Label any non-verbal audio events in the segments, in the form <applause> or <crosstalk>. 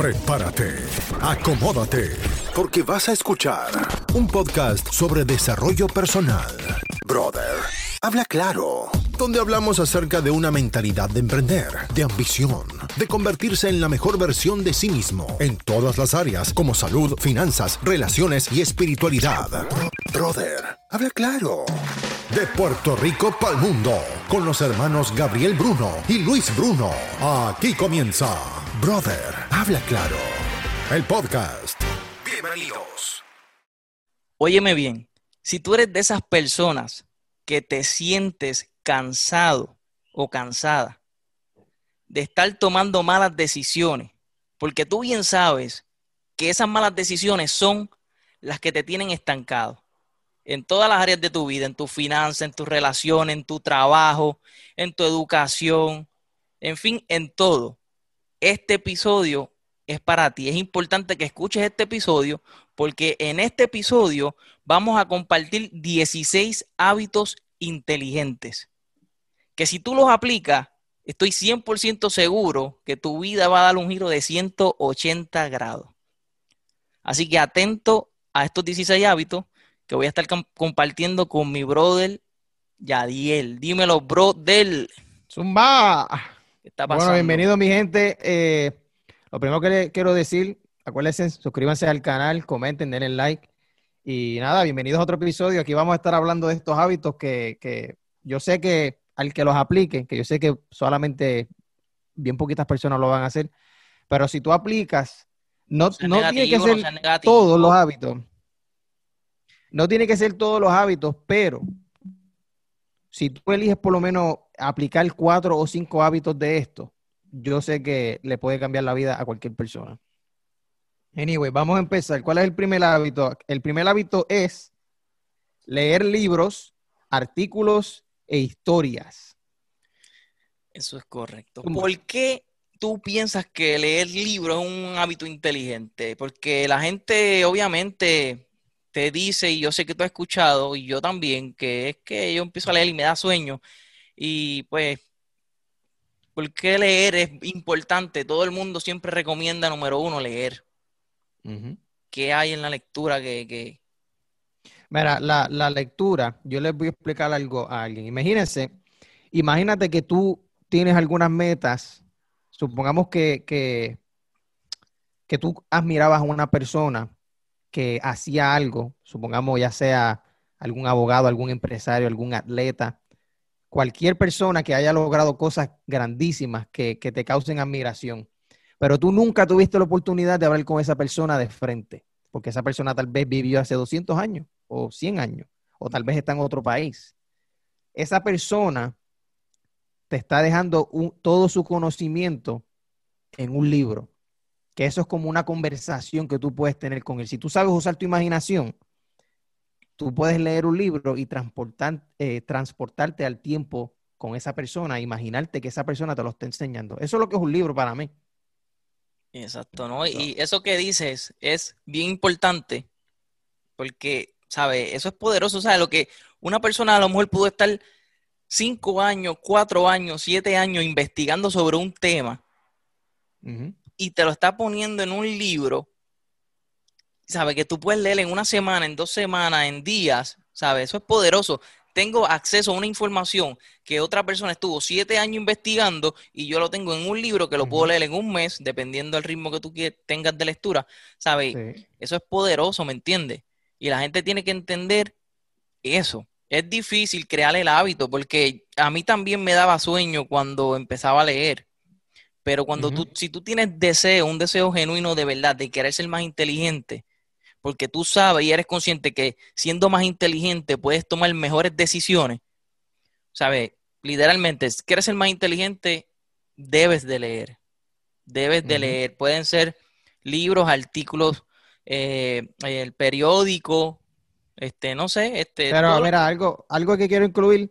Prepárate, acomódate, porque vas a escuchar un podcast sobre desarrollo personal. Brother, habla claro, donde hablamos acerca de una mentalidad de emprender, de ambición, de convertirse en la mejor versión de sí mismo en todas las áreas como salud, finanzas, relaciones y espiritualidad. Brother, habla claro. De Puerto Rico para el mundo, con los hermanos Gabriel Bruno y Luis Bruno. Aquí comienza Brother, habla claro. El podcast. Bienvenidos. Óyeme bien, si tú eres de esas personas que te sientes cansado o cansada de estar tomando malas decisiones, porque tú bien sabes que esas malas decisiones son las que te tienen estancado en todas las áreas de tu vida, en tu finanzas, en tus relaciones, en tu trabajo, en tu educación, en fin, en todo. Este episodio es para ti. Es importante que escuches este episodio porque en este episodio vamos a compartir 16 hábitos inteligentes que si tú los aplicas, estoy 100% seguro que tu vida va a dar un giro de 180 grados. Así que atento a estos 16 hábitos que voy a estar compartiendo con mi brother Yadiel. Dímelo, brother. Zumba. ¿Qué está pasando? Bueno, bienvenido mi gente. Eh, lo primero que le quiero decir, acuérdense, suscríbanse al canal, comenten, denle like. Y nada, bienvenidos a otro episodio. Aquí vamos a estar hablando de estos hábitos que, que yo sé que al que los aplique, que yo sé que solamente bien poquitas personas lo van a hacer, pero si tú aplicas, no, no tiene que ser todos los hábitos. No tiene que ser todos los hábitos, pero si tú eliges por lo menos aplicar cuatro o cinco hábitos de esto, yo sé que le puede cambiar la vida a cualquier persona. Anyway, vamos a empezar. ¿Cuál es el primer hábito? El primer hábito es leer libros, artículos e historias. Eso es correcto. ¿Por qué tú piensas que leer libros es un hábito inteligente? Porque la gente, obviamente, te dice, y yo sé que tú has escuchado, y yo también, que es que yo empiezo a leer y me da sueño. Y pues, ¿por qué leer es importante? Todo el mundo siempre recomienda, número uno, leer. ¿Qué hay en la lectura que...? Mira, la, la, lectura, yo les voy a explicar algo a alguien. Imagínense, imagínate que tú tienes algunas metas, supongamos que, que, que tú admirabas a una persona que hacía algo, supongamos ya sea algún abogado, algún empresario, algún atleta, cualquier persona que haya logrado cosas grandísimas que, te causen admiración, pero tú nunca tuviste la oportunidad de hablar con esa persona de frente, porque esa persona tal vez vivió hace 200 años o 100 años, o tal vez está en otro país. Esa persona te está dejando todo su conocimiento en un libro que eso es como una conversación que tú puedes tener con él. Si tú sabes usar tu imaginación, tú puedes leer un libro y transportar, eh, transportarte al tiempo con esa persona, imaginarte que esa persona te lo está enseñando. Eso es lo que es un libro para mí. Exacto, ¿no? Y eso que dices es bien importante porque, ¿sabes? Eso es poderoso, ¿sabes? Lo que una persona a lo mejor pudo estar cinco años, cuatro años, siete años investigando sobre un tema y te lo está poniendo en un libro, ¿sabes? Que tú puedes leer en una semana, en dos semanas, en días, ¿sabes? Eso es poderoso. Tengo acceso a una información que otra persona estuvo siete años investigando y yo lo tengo en un libro que lo puedo leer en un mes, dependiendo del ritmo que tú tengas de lectura, ¿sabes? Eso es poderoso, ¿me entiendes? Y la gente tiene que entender eso. Es difícil crear el hábito porque a mí también me daba sueño cuando empezaba a leer. Pero cuando tú, si tú tienes deseo, un deseo genuino de verdad, de querer ser más inteligente, porque tú sabes y eres consciente que siendo más inteligente puedes tomar mejores decisiones, ¿sabes? Literalmente, si quieres ser más inteligente, debes de leer. Debes de leer. Pueden ser libros, artículos, eh, el periódico, este, no sé, este. Pero mira, algo, algo que quiero incluir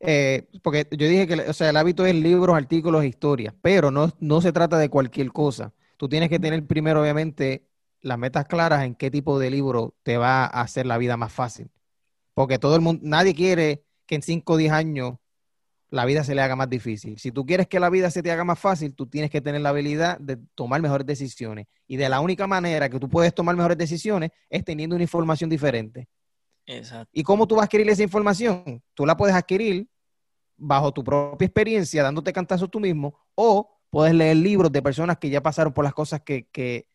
eh, porque yo dije que o sea, el hábito es libros, artículos, historias, pero no, no se trata de cualquier cosa. Tú tienes que tener primero, obviamente, las metas claras en qué tipo de libro te va a hacer la vida más fácil. Porque todo el mundo, nadie quiere que en 5 o 10 años la vida se le haga más difícil. Si tú quieres que la vida se te haga más fácil, tú tienes que tener la habilidad de tomar mejores decisiones. Y de la única manera que tú puedes tomar mejores decisiones es teniendo una información diferente. Exacto. ¿Y cómo tú vas a adquirir esa información? Tú la puedes adquirir bajo tu propia experiencia, dándote cantazos tú mismo, o puedes leer libros de personas que ya pasaron por las cosas que, que,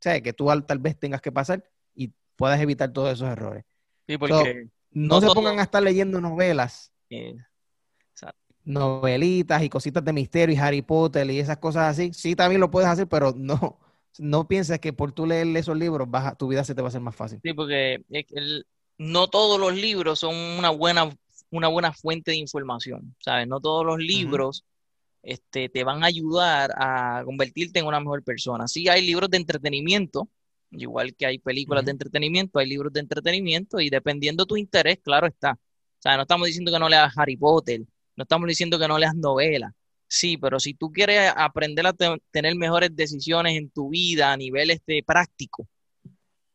que tú tal vez tengas que pasar y puedas evitar todos esos errores. Sí, porque no, se pongan a estar leyendo novelas. Novelitas y cositas de misterio y Harry Potter y esas cosas así. Sí, también lo puedes hacer, pero no, no pienses que por tú leer esos libros tu vida se te va a hacer más fácil. Sí, porque no todos los libros son una buena, una buena fuente de información, ¿sabes? No todos los libros este, te van a ayudar a convertirte en una mejor persona. Sí hay libros de entretenimiento, igual que hay películas de entretenimiento, hay libros de entretenimiento y dependiendo tu interés, claro está. O sea, no estamos diciendo que no leas Harry Potter, no estamos diciendo que no leas novelas. Sí, pero si tú quieres aprender a tener mejores decisiones en tu vida a nivel este, práctico,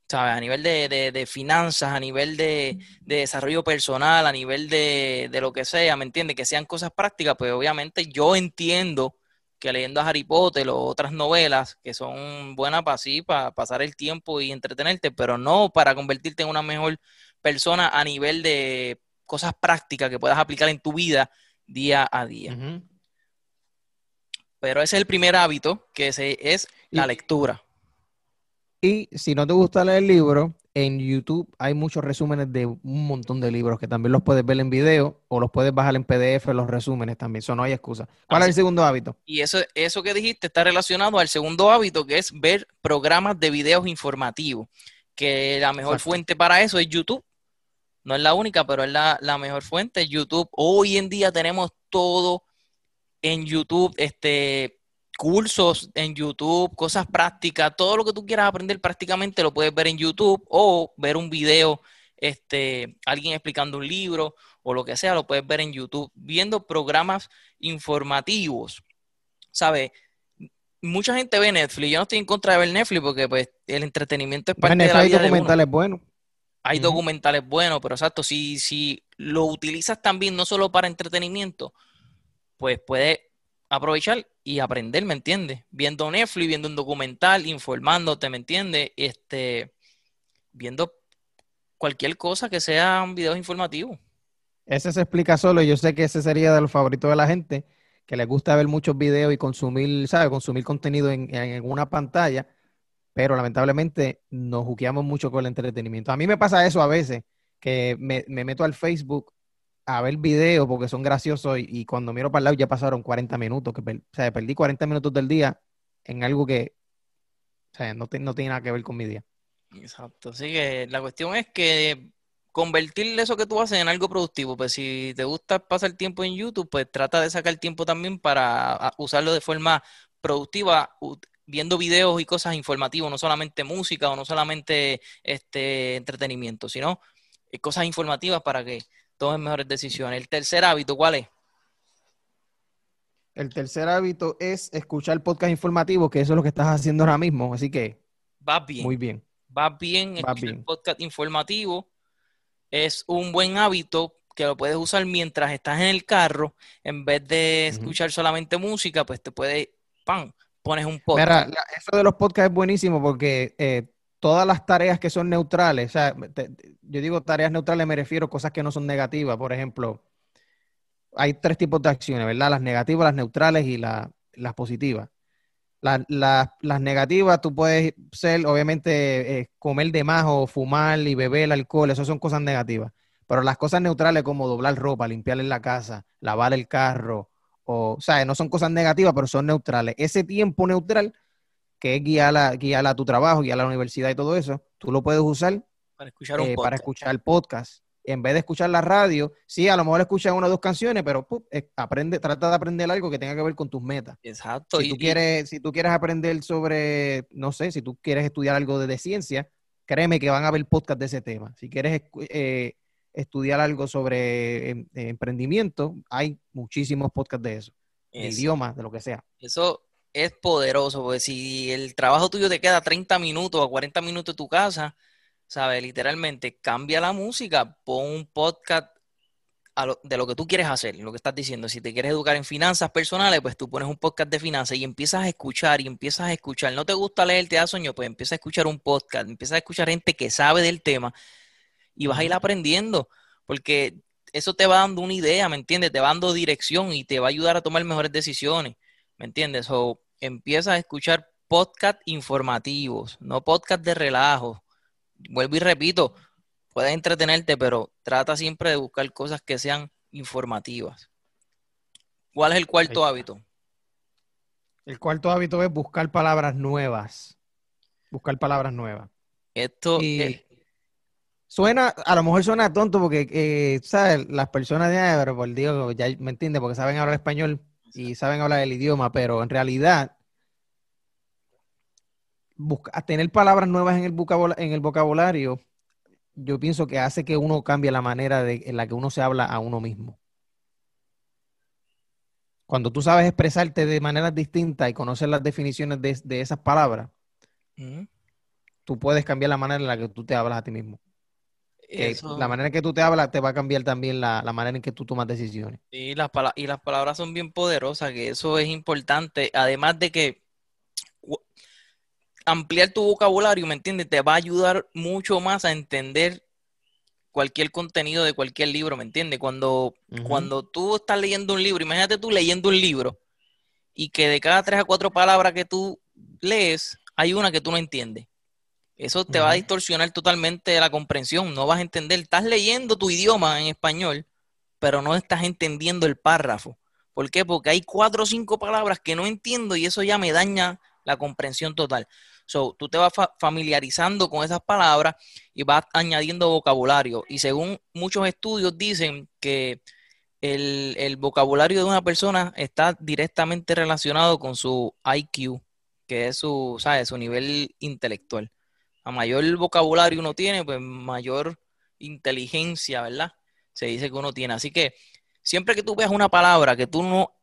¿sabes? A nivel de, finanzas, a nivel de, desarrollo personal, a nivel de, lo que sea, ¿me entiendes? Que sean cosas prácticas, pues obviamente yo entiendo que leyendo a Harry Potter o otras novelas que son buenas para sí, para pasar el tiempo y entretenerte, pero no para convertirte en una mejor persona a nivel de cosas prácticas que puedas aplicar en tu vida día a día. Pero ese es el primer hábito, que es la lectura. Y si no te gusta leer libros, en YouTube hay muchos resúmenes de un montón de libros que también los puedes ver en video o los puedes bajar en PDF, los resúmenes también. Eso no hay excusa. ¿Cuál es el segundo hábito? Y eso, eso que dijiste está relacionado al segundo hábito, que es ver programas de videos informativos. Que la mejor fuente para eso es YouTube. No es la única, pero es la, la mejor fuente. YouTube. Hoy en día tenemos todo en YouTube. Este, cursos en YouTube, cosas prácticas, todo lo que tú quieras aprender prácticamente lo puedes ver en YouTube o ver un video, este, alguien explicando un libro o lo que sea, lo puedes ver en YouTube, viendo programas informativos. ¿Sabes? Mucha gente ve Netflix. Yo no estoy en contra de ver Netflix porque pues el entretenimiento es parte de la hay documentales buenos. Hay documentales buenos, pero exacto, si, si lo utilizas también no solo para entretenimiento, pues puede aprovechar y aprender, ¿me entiendes? Viendo Netflix, viendo un documental, informándote, ¿me entiendes? Este, viendo cualquier cosa que sea un video informativo. Ese se explica solo. Yo sé que ese sería de los favoritos de la gente, que le gusta ver muchos videos y consumir, ¿sabes? Consumir contenido en, en una pantalla, pero lamentablemente nos juqueamos mucho con el entretenimiento. A mí me pasa eso a veces, que me meto al Facebook a ver videos porque son graciosos y, cuando miro para el lado ya pasaron 40 minutos, que o sea, perdí 40 minutos del día en algo que no, no tiene nada que ver con mi día. Exacto, así que la cuestión es que convertir eso que tú haces en algo productivo, pues si te gusta pasar tiempo en YouTube, pues trata de sacar tiempo también para usarlo de forma productiva, viendo videos y cosas informativas, no solamente música o no solamente este entretenimiento, sino eh, cosas informativas para que tomen mejores decisiones. El tercer hábito, ¿cuál es? El tercer hábito es escuchar podcast informativo, que eso es lo que estás haciendo ahora mismo, así que va bien. Muy bien. Va bien, va bien. podcast informativo es un buen hábito que lo puedes usar mientras estás en el carro, en vez de escuchar solamente música, pues te puede, ¡pam! pones un podcast. Mira, eso de los podcasts es buenísimo porque eh, todas las tareas que son neutrales, o sea, yo digo tareas neutrales, me refiero a cosas que no son negativas. Por ejemplo, hay tres tipos de acciones, ¿verdad? Las negativas, las neutrales y las positivas. las negativas, tú puedes ser, obviamente, eh, comer de más o fumar y beber alcohol, eso son cosas negativas. Pero las cosas neutrales como doblar ropa, limpiar la casa, lavar el carro, o, o sea, no son cosas negativas, pero son neutrales. Ese tiempo neutral que es guiar a, guiar a tu trabajo, guiar a la universidad y todo eso, tú lo puedes usar para escuchar, un eh, para escuchar el podcast. En vez de escuchar la radio, sí, a lo mejor escuchas una o dos canciones, pero eh, aprende, trata de aprender algo que tenga que ver con tus metas. Exacto. Si, tú quieres, si tú quieres aprender sobre, no sé, si tú quieres estudiar algo de, ciencia, créeme que van a haber podcast de ese tema. Si quieres eh, estudiar algo sobre em, emprendimiento, hay muchísimos podcasts de eso. De idioma, de lo que sea. Eso, es poderoso, porque si el trabajo tuyo te queda 30 minutos o 40 minutos de tu casa, ¿sabes? Literalmente cambia la música, pon un podcast de lo que tú quieres hacer, lo que estás diciendo. Si te quieres educar en finanzas personales, pues tú pones un podcast de finanzas y empiezas a escuchar y empiezas a escuchar. No te gusta leer, te da sueño, pues empieza a escuchar un podcast, empieza a escuchar gente que sabe del tema y vas a ir aprendiendo, porque eso te va dando una idea, ¿me entiendes? Te va dando dirección y te va a ayudar a tomar mejores decisiones, ¿me entiendes? O empieza a escuchar podcast informativos, no podcast de relajo. Vuelvo y repito, puedes entretenerte, pero trata siempre de buscar cosas que sean informativas. ¿Cuál es el cuarto hábito? El cuarto hábito es buscar palabras nuevas. Buscar palabras nuevas. Esto suena, a lo mejor suena tonto porque, eh, ¿sabes? Las personas de pero por Dios, ya me entiende, porque saben hablar español y saben hablar el idioma, pero en realidad tener palabras nuevas en el, en el vocabulario, yo pienso que hace que uno cambie la manera de, en la que uno se habla a uno mismo. Cuando tú sabes expresarte de maneras distintas y conocer las definiciones de, esas palabras, tú puedes cambiar la manera en la que tú te hablas a ti mismo. La manera en que tú te hablas te va a cambiar también la, manera en que tú tomas decisiones. y las palabras son bien poderosas, que eso es importante. Además de que ampliar tu vocabulario, ¿me entiendes? Te va a ayudar mucho más a entender cualquier contenido de cualquier libro, ¿me entiendes? Cuando, cuando tú estás leyendo un libro, imagínate tú leyendo un libro y que de cada tres a cuatro palabras que tú lees, hay una que tú no entiendes. Eso te va a distorsionar totalmente la comprensión, no vas a entender. Estás leyendo tu idioma en español, pero no estás entendiendo el párrafo. ¿Por qué? Porque hay cuatro o cinco palabras que no entiendo y eso ya me daña la comprensión total. So, tú te vas familiarizando con esas palabras y vas añadiendo vocabulario. Y según muchos estudios dicen que el, vocabulario de una persona está directamente relacionado con su IQ, que es su, ¿sabes? su nivel intelectual. A mayor vocabulario uno tiene, pues mayor inteligencia, ¿verdad? Se dice que uno tiene. Así que siempre que tú veas una palabra que tú no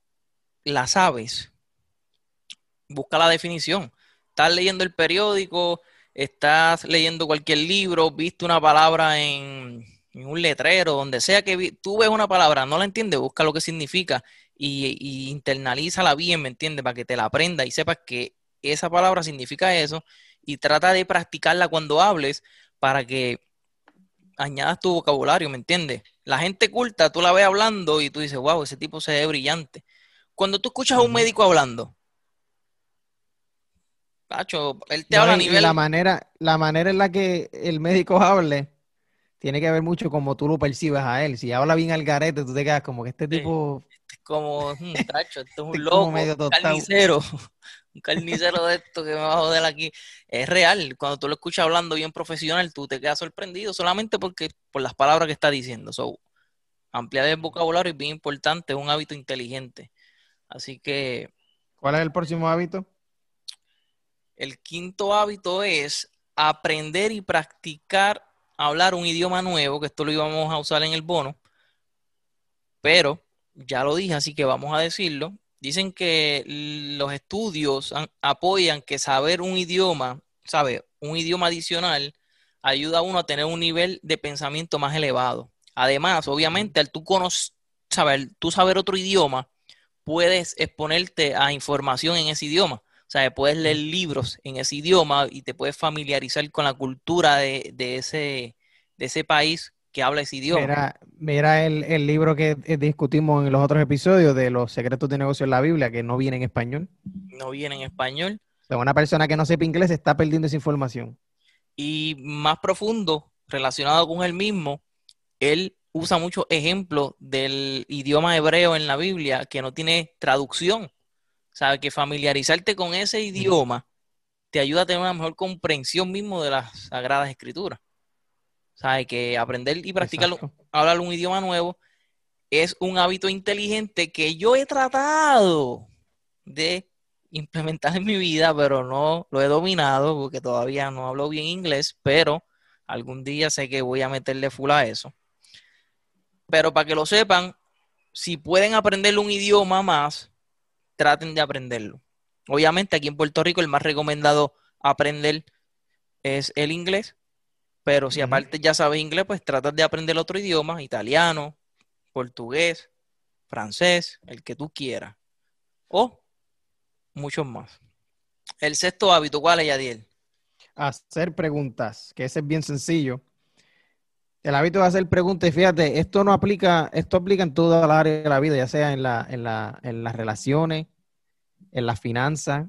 la sabes, busca la definición estás leyendo el periódico, estás leyendo cualquier libro, viste una palabra en, un letrero, donde sea que tú ves una palabra, no la entiendes, busca lo que significa y, y internalízala bien, ¿me entiendes? Para que te la aprenda y sepas que esa palabra significa eso y trata de practicarla cuando hables para que añadas tu vocabulario, ¿me entiendes? La gente culta, tú la ves hablando y tú dices, wow, ese tipo se ve brillante. Cuando tú escuchas a un médico hablando, él te habla a nivel. la manera, la manera en la que el médico <laughs> hable tiene que ver mucho como tú lo percibes a él. Si habla bien al garete, tú te quedas como que este tipo. Como, un tacho, esto es un loco, un carnicero. <laughs> Un carnicero de esto que me va a joder aquí. Es real. Cuando tú lo escuchas hablando bien profesional, tú te quedas sorprendido solamente porque por las palabras que está diciendo. So, ampliar el vocabulario es bien importante, es un hábito inteligente. Así que. ¿Cuál es el próximo hábito? El quinto hábito es aprender y practicar hablar un idioma nuevo, que esto lo íbamos a usar en el bono, pero ya lo dije, así que vamos a decirlo. Dicen que los estudios apoyan que saber un idioma, sabe, un idioma adicional, ayuda a uno a tener un nivel de pensamiento más elevado. Además, obviamente, al tú saber, tú saber otro idioma, puedes exponerte a información en ese idioma. O sea, puedes leer libros en ese idioma y te puedes familiarizar con la cultura de, ese, de ese país que habla ese idioma. Mira, mira el, libro que eh, discutimos en los otros episodios de los secretos de negocio en la Biblia, que no viene en español. No viene en español. O sea, una persona que no sepa inglés está perdiendo esa información. Y más profundo, relacionado con él mismo, él usa muchos ejemplos del idioma hebreo en la Biblia que no tiene traducción. ¿Sabes? Que familiarizarte con ese idioma te ayuda a tener una mejor comprensión mismo de las Sagradas Escrituras. ¿Sabes? Que aprender y practicar, hablar un idioma nuevo es un hábito inteligente que yo he tratado de implementar en mi vida, pero no lo he dominado porque todavía no hablo bien inglés, pero algún día sé que voy a meterle full a eso. Pero para que lo sepan, si pueden aprender un idioma más, traten de aprenderlo. Obviamente aquí en Puerto Rico el más recomendado aprender es el inglés, pero si aparte ya sabes inglés, pues tratas de aprender otro idioma, italiano, portugués, francés, el que tú quieras. O muchos más. El sexto hábito, ¿cuál es, Yadiel? Hacer preguntas, que ese es bien sencillo. El hábito de hacer preguntas, y fíjate, esto no aplica, esto aplica en toda la área de la vida, ya sea en, la, en, la, en las relaciones, en las finanzas.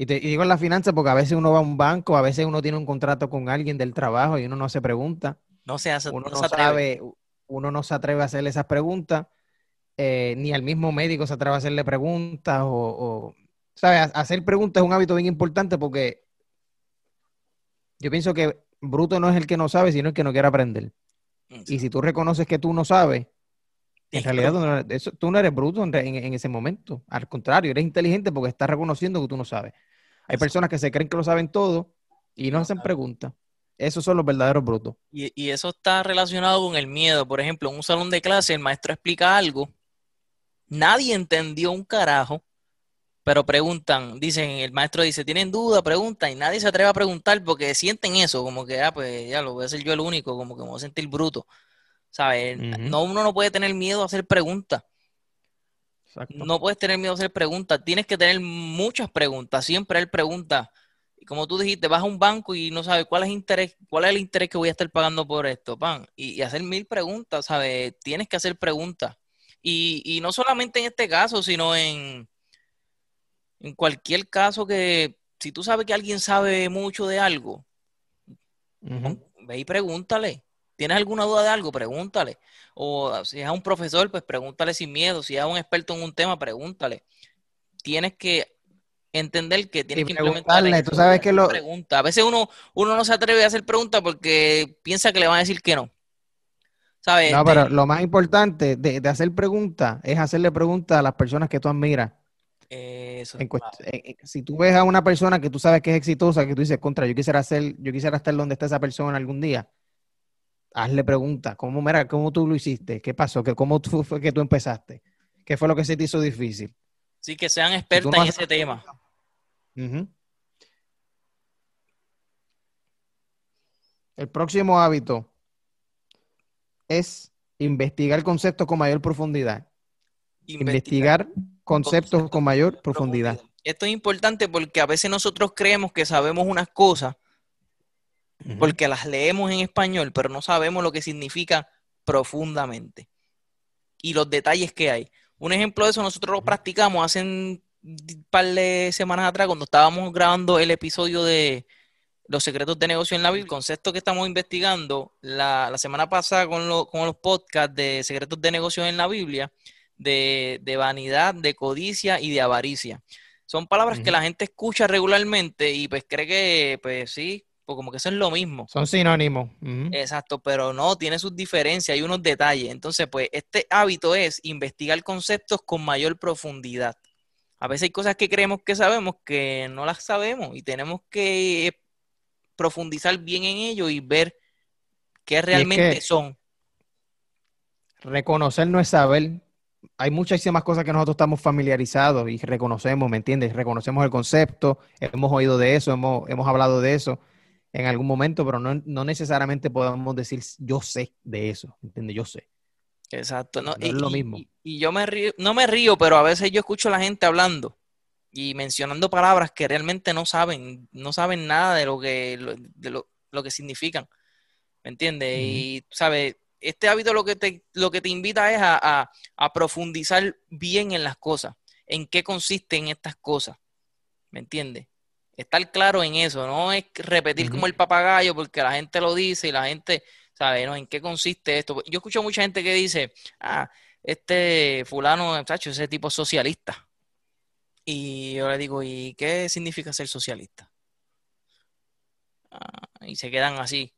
Y, te, y digo en las finanzas porque a veces uno va a un banco, a veces uno tiene un contrato con alguien del trabajo y uno no se pregunta. No se hace, uno no se atreve. sabe, uno no se atreve a hacerle esas preguntas, eh, ni al mismo médico se atreve a hacerle preguntas o, o ¿sabes? Hacer preguntas es un hábito bien importante porque yo pienso que bruto no es el que no sabe, sino el que no quiere aprender. Y si tú reconoces que tú no sabes, en realidad tú no, eres, eso- tú no eres bruto en- en ese momento. Al contrario, eres inteligente porque estás reconociendo que tú no sabes. Hay personas que se creen que lo saben todo y no hacen preguntas. Esos son los verdaderos brutos. Y, y eso está relacionado con el miedo. Por ejemplo, en un salón de clase el maestro explica algo, nadie entendió un carajo, pero preguntan, dicen, el maestro dice, ¿tienen duda? Preguntan y nadie se atreve a preguntar porque sienten eso, como que, ah, pues ya lo voy a ser yo el único, como que me voy a sentir bruto. ¿Sabes? No, uno no puede tener miedo a hacer preguntas. Exacto. No puedes tener miedo a hacer preguntas, tienes que tener muchas preguntas, siempre hay preguntas. Y como tú dijiste, vas a un banco y no sabes cuál es interés, cuál es el interés que voy a estar pagando por esto, pan. Y, y hacer mil preguntas, ¿sabes? Tienes que hacer preguntas. Y, y no solamente en este caso, sino en, en cualquier caso que, si tú sabes que alguien sabe mucho de algo, ve y pregúntale. ¿Tienes alguna duda de algo? Pregúntale. O si es a un profesor, pues pregúntale sin miedo. Si es a un experto en un tema, pregúntale. Tienes que entender que tienes Y que implementar preguntarle, eso. tú sabes que lo- Pregunta. A veces uno, uno no se atreve a hacer preguntas porque piensa que le van a decir que no. ¿Sabes? No, pero lo más importante de, de hacer preguntas es hacerle preguntas a las personas que tú admiras. eso, En en- si tú ves a una persona que tú sabes que es exitosa, que tú dices, contra, yo quisiera hacer, yo quisiera estar donde está esa persona algún día, hazle preguntas. ¿Cómo, mira, cómo tú lo hiciste? ¿Qué pasó? ¿Qué, ¿Cómo tú- fue que tú empezaste? ¿Qué fue lo que se te hizo difícil? Sí, que sean expertas no en ese tema. El próximo hábito es investigar conceptos con mayor profundidad. Investigar conceptos con mayor profundidad. Esto es importante porque a veces nosotros creemos que sabemos unas cosas Porque las leemos en español, pero no sabemos lo que significa profundamente y los detalles que hay. Un ejemplo de eso nosotros lo practicamos hace un par de semanas atrás cuando estábamos grabando el episodio de los secretos de negocio en la Biblia, el concepto que estamos investigando la, la semana pasada con, lo- con los podcasts de secretos de negocio en la Biblia, de, de vanidad, de codicia y de avaricia. Son palabras que la gente escucha regularmente y pues cree que, pues sí, pues como que eso es lo mismo. Son sinónimos. Exacto, pero no, tiene sus diferencias, hay unos detalles. Entonces, pues este hábito es investigar conceptos con mayor profundidad. A veces hay cosas que creemos que sabemos que no las sabemos y tenemos que profundizar bien en ello y ver qué realmente que- son. Reconocer no es saber. Hay muchísimas cosas que nosotros estamos familiarizados y reconocemos, ¿me entiendes? Reconocemos el concepto, hemos oído de eso, hemos, hemos hablado de eso en algún momento, pero no, no necesariamente podemos decir yo sé de eso, ¿entiendes? Yo sé. Exacto, ¿no? No es lo mismo. y- y yo me río, no me río, pero a veces yo escucho a la gente hablando y mencionando palabras que realmente no saben, no saben nada de lo que, lo- de lo, lo que significan. ¿Me entiendes? Y, ¿sabes? Este hábito lo que te, lo que te invita es a, a- a profundizar bien en las cosas, en qué consisten estas cosas. ¿Me entiendes? Estar claro en eso, no es repetir como el papagayo porque la gente lo dice y la gente, ¿sabe? ¿no? ¿En qué consiste esto? Yo escucho mucha gente que dice, ah, este fulano, chacho, ese tipo es socialista. Y yo le digo, ¿y qué significa ser socialista? Ah, y se quedan así.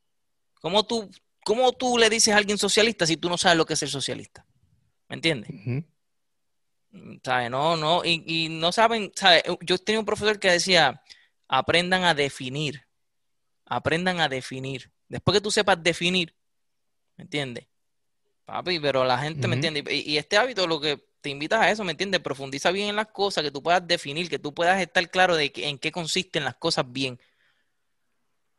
¿Cómo tú, ¿Cómo tú le dices a alguien socialista si tú no sabes lo que es ser socialista? ¿Me entiendes? ¿Sabes? No, no, y, y no saben, ¿sabes? Yo tenía un profesor que decía, aprendan a definir, aprendan a definir. Después que tú sepas definir, ¿me entiendes? Papi, pero la gente, ¿me entiende? Y, y este hábito lo que te invitas a eso, ¿me entiendes? Profundiza bien en las cosas, que tú puedas definir, que tú puedas estar claro de que- en qué consisten las cosas bien.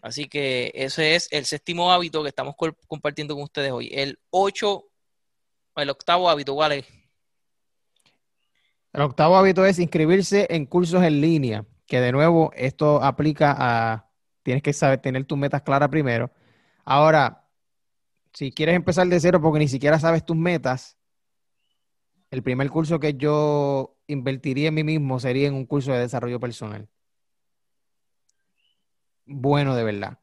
Así que ese es el séptimo hábito que estamos compartiendo con ustedes hoy. El 8 El octavo hábito, ¿cuál es? El octavo hábito es inscribirse en cursos en línea, que de nuevo esto aplica a, tienes que saber tener tus metas claras primero. Ahora, si quieres empezar de cero porque ni siquiera sabes tus metas, el primer curso que yo invertiría en mí mismo sería en un curso de desarrollo personal. Bueno, de verdad.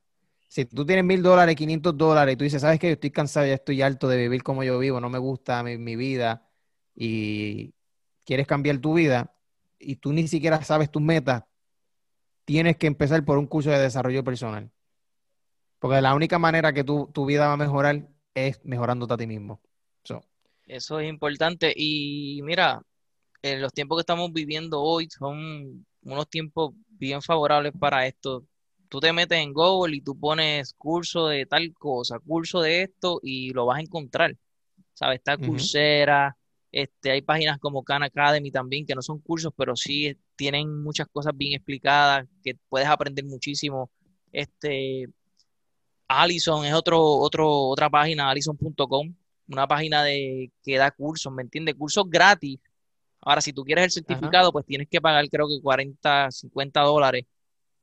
Si tú tienes mil dólares, 500 dólares y tú dices, ¿sabes qué? Yo estoy cansado, ya estoy alto de vivir como yo vivo, no me gusta mi, mi vida y quieres cambiar tu vida y tú ni siquiera sabes tus metas, tienes que empezar por un curso de desarrollo personal. Porque la única manera que tu, tu vida va a mejorar es mejorándote a ti mismo. Eso es importante. Y mira, en los tiempos que estamos viviendo hoy son unos tiempos bien favorables para esto. Tú te metes en Google y tú pones curso de tal cosa, curso de esto y lo vas a encontrar. ¿Sabes? Está Coursera, este, hay páginas como Khan Academy también que no son cursos, pero sí tienen muchas cosas bien explicadas que puedes aprender muchísimo. Este, Allison es otro, otro, otra página, allison.com, una página de que da cursos, ¿me entiendes? Cursos gratis. Ahora, si tú quieres el certificado, pues tienes que pagar creo que 40, 50 dólares.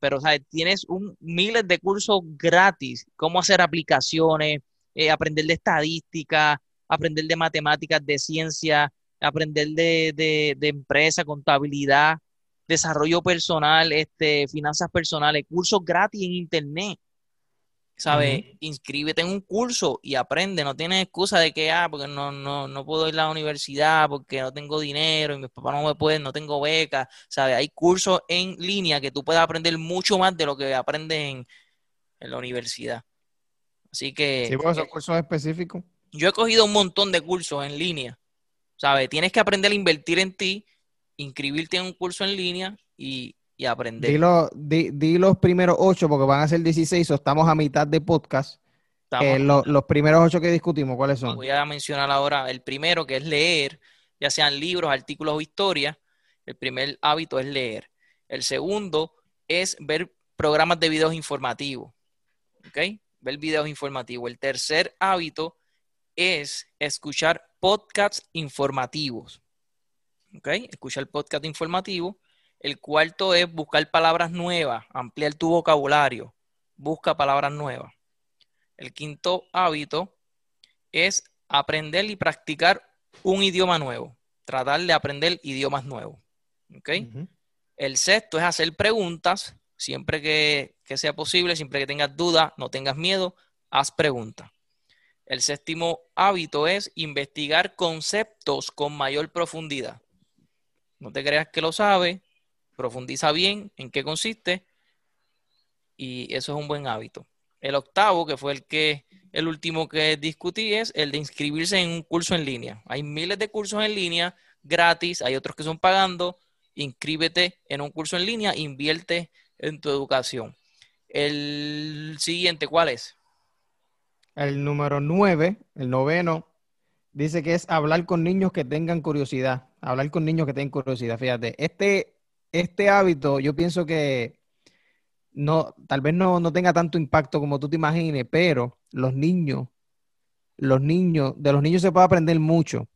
Pero, ¿sabes? Tienes un, miles de cursos gratis, cómo hacer aplicaciones, eh, aprender de estadística, aprender de matemáticas, de ciencia, aprender de, de, de empresa, contabilidad, desarrollo personal, este, finanzas personales, cursos gratis en internet. ¿sabes? Inscríbete en un curso y aprende, no tienes excusa de que, ah, porque no, no, no puedo ir a la universidad, porque no tengo dinero y mis papás no me pueden, no tengo beca, ¿sabes? Hay cursos en línea que tú puedes aprender mucho más de lo que aprendes en, la universidad. Así que... Sí, pues, esos cursos específicos. Yo he cogido un montón de cursos en línea, ¿sabes? Tienes que aprender a invertir en ti, inscribirte en un curso en línea y, y aprender. Di, los primeros ocho porque van a ser 16 o estamos a mitad de podcast. Eh, los primeros ocho que discutimos, ¿cuáles son? Voy a mencionar ahora el primero, que es leer, ya sean libros, artículos o historias. El primer hábito es leer. El segundo es ver programas de videos informativos. ¿Ok? Ver videos informativos. El tercer hábito es escuchar podcasts informativos. ¿Ok? Escuchar podcast informativo. El cuarto es buscar palabras nuevas, ampliar tu vocabulario. Busca palabras nuevas. El quinto hábito es aprender y practicar un idioma nuevo. Tratar de aprender idiomas nuevos. El sexto es hacer preguntas. Siempre que, que sea posible, siempre que tengas dudas, no tengas miedo, haz preguntas. El séptimo hábito es investigar conceptos con mayor profundidad. No te creas que lo sabes, profundiza bien en qué consiste y eso es un buen hábito. El octavo, que fue el que el último que discutí, es el de inscribirse en un curso en línea. Hay miles de cursos en línea gratis, hay otros que son pagando. Inscríbete en un curso en línea, invierte en tu educación. El siguiente, ¿cuál es? El número nueve, el noveno, dice que es hablar con niños que tengan curiosidad. Hablar con niños que tengan curiosidad. Fíjate, este este hábito yo pienso que no, tal vez no, no tenga tanto impacto como tú te imagines, pero los niños, los niños, de los niños se puede aprender mucho,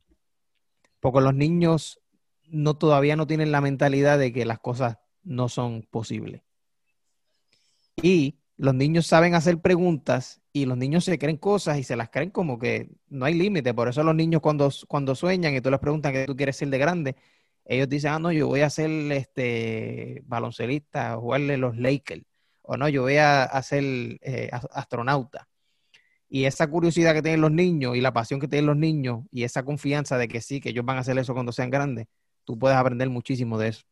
porque los niños no todavía no tienen la mentalidad de que las cosas no son posibles. Y los niños saben hacer preguntas y los niños se creen cosas y se las creen como que no hay límite. Por eso los niños cuando, cuando sueñan y tú les preguntas qué tú quieres ser de grande, ellos dicen, ah, no, yo voy a ser este baloncelista, jugarle los Lakers, o no, yo voy a, ser eh, astronauta. Y esa curiosidad que tienen los niños y la pasión que tienen los niños y esa confianza de que sí, que ellos van a hacer eso cuando sean grandes, tú puedes aprender muchísimo de eso.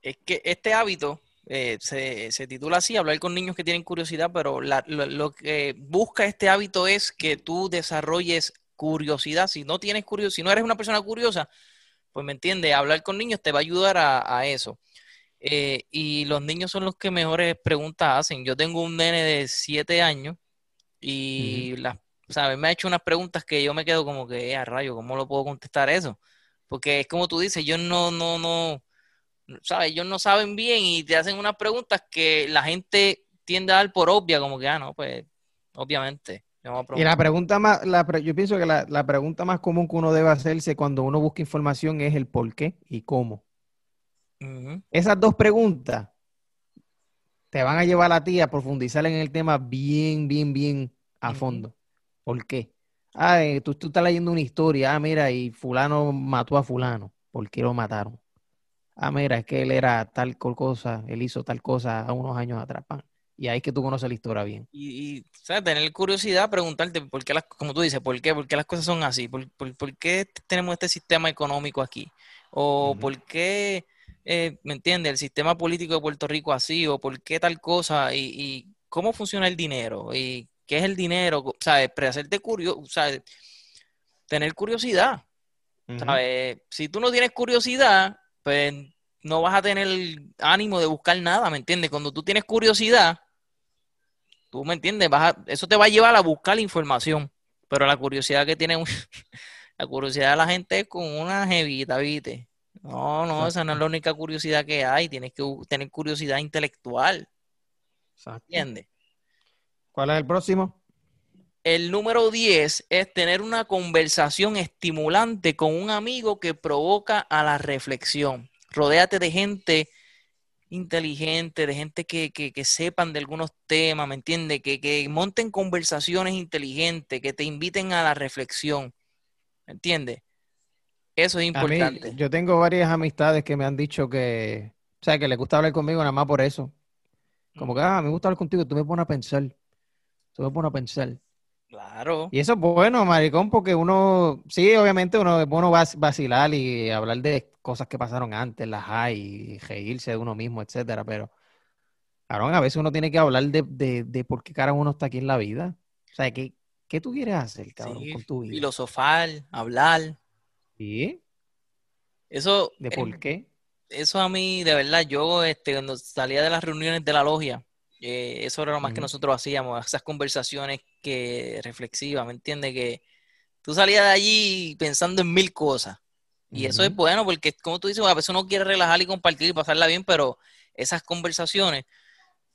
Es que este hábito eh, se, se, titula así, hablar con niños que tienen curiosidad, pero lo, lo, que busca este hábito es que tú desarrolles curiosidad. Si no tienes curiosidad, si no eres una persona curiosa, pues me entiende, hablar con niños te va a ayudar a, eso. Eh, y los niños son los que mejores preguntas hacen. Yo tengo un nene de siete años y las, ¿sabes? me ha hecho unas preguntas que yo me quedo como que, eh, a rayo, ¿cómo lo puedo contestar eso? Porque es como tú dices, yo no, no, no, ¿sabes? Ellos no saben bien y te hacen unas preguntas que la gente tiende a dar por obvia, como que, ah, no, pues, obviamente, Y la pregunta más, yo pienso que la, pregunta más común que uno debe hacerse cuando uno busca información es el por qué y cómo. Esas dos preguntas te van a llevar a ti a profundizar en el tema bien, bien, bien a fondo. ¿Por qué? Ah, eh, tú, tú, estás leyendo una historia, ah, mira, y fulano mató a fulano. ¿Por qué lo mataron? Ah, mira, es que él era tal cosa, él hizo tal cosa a unos años atrás. Y ahí es que tú conoces la historia bien. Y, ¿sabes? tener curiosidad, preguntarte por qué las, como tú dices, ¿por qué? ¿Por qué las cosas son así? ¿Por, qué tenemos este sistema económico aquí? ¿O por qué, eh, me entiendes, el sistema político de Puerto Rico así? ¿O por qué tal cosa? ¿Y, cómo funciona el dinero? ¿Y qué es el dinero? ¿Sabes? Hacerte curioso, ¿sabes? Tener curiosidad. ¿Sabes? Si tú no tienes curiosidad, pues no vas a tener ánimo de buscar nada, ¿me entiendes? Cuando tú tienes curiosidad, tú me entiendes, vas eso te va a llevar a buscar información, pero la curiosidad que tiene, <laughs> la curiosidad de la gente es con una jevita, ¿viste? No, no, esa no es la única curiosidad que hay, tienes que tener curiosidad intelectual. ¿Entiendes? ¿Cuál es el próximo? El número 10 es tener una conversación estimulante con un amigo que provoca a la reflexión. Rodéate de gente inteligente, de gente que, sepan de algunos temas, ¿me entiendes? Que, monten conversaciones inteligentes, que te inviten a la reflexión, ¿me entiendes? Eso es importante. yo tengo varias amistades que me han dicho que, o sea, que les gusta hablar conmigo nada más por eso. Como que, ah, me gusta hablar contigo, tú me pones a pensar. Tú me pones a pensar. Claro. Y eso es bueno, maricón, porque uno, sí, obviamente uno es bueno vacilar y hablar de cosas que pasaron antes, las hay, y reírse de uno mismo, etcétera, pero, claro, a veces uno tiene que hablar de, de, por qué cara uno está aquí en la vida. O sea, ¿qué, qué tú quieres hacer, cabrón, con tu vida? Filosofar, hablar. Sí. Eso. ¿De por qué? Eso a mí, de verdad, yo, este, cuando salía de las reuniones de la logia, eh, eso era lo más que nosotros hacíamos, esas conversaciones que reflexivas, ¿me entiendes? Que tú salías de allí pensando en mil cosas. Y eso es bueno porque, como tú dices, a veces uno quiere relajar y compartir y pasarla bien, pero esas conversaciones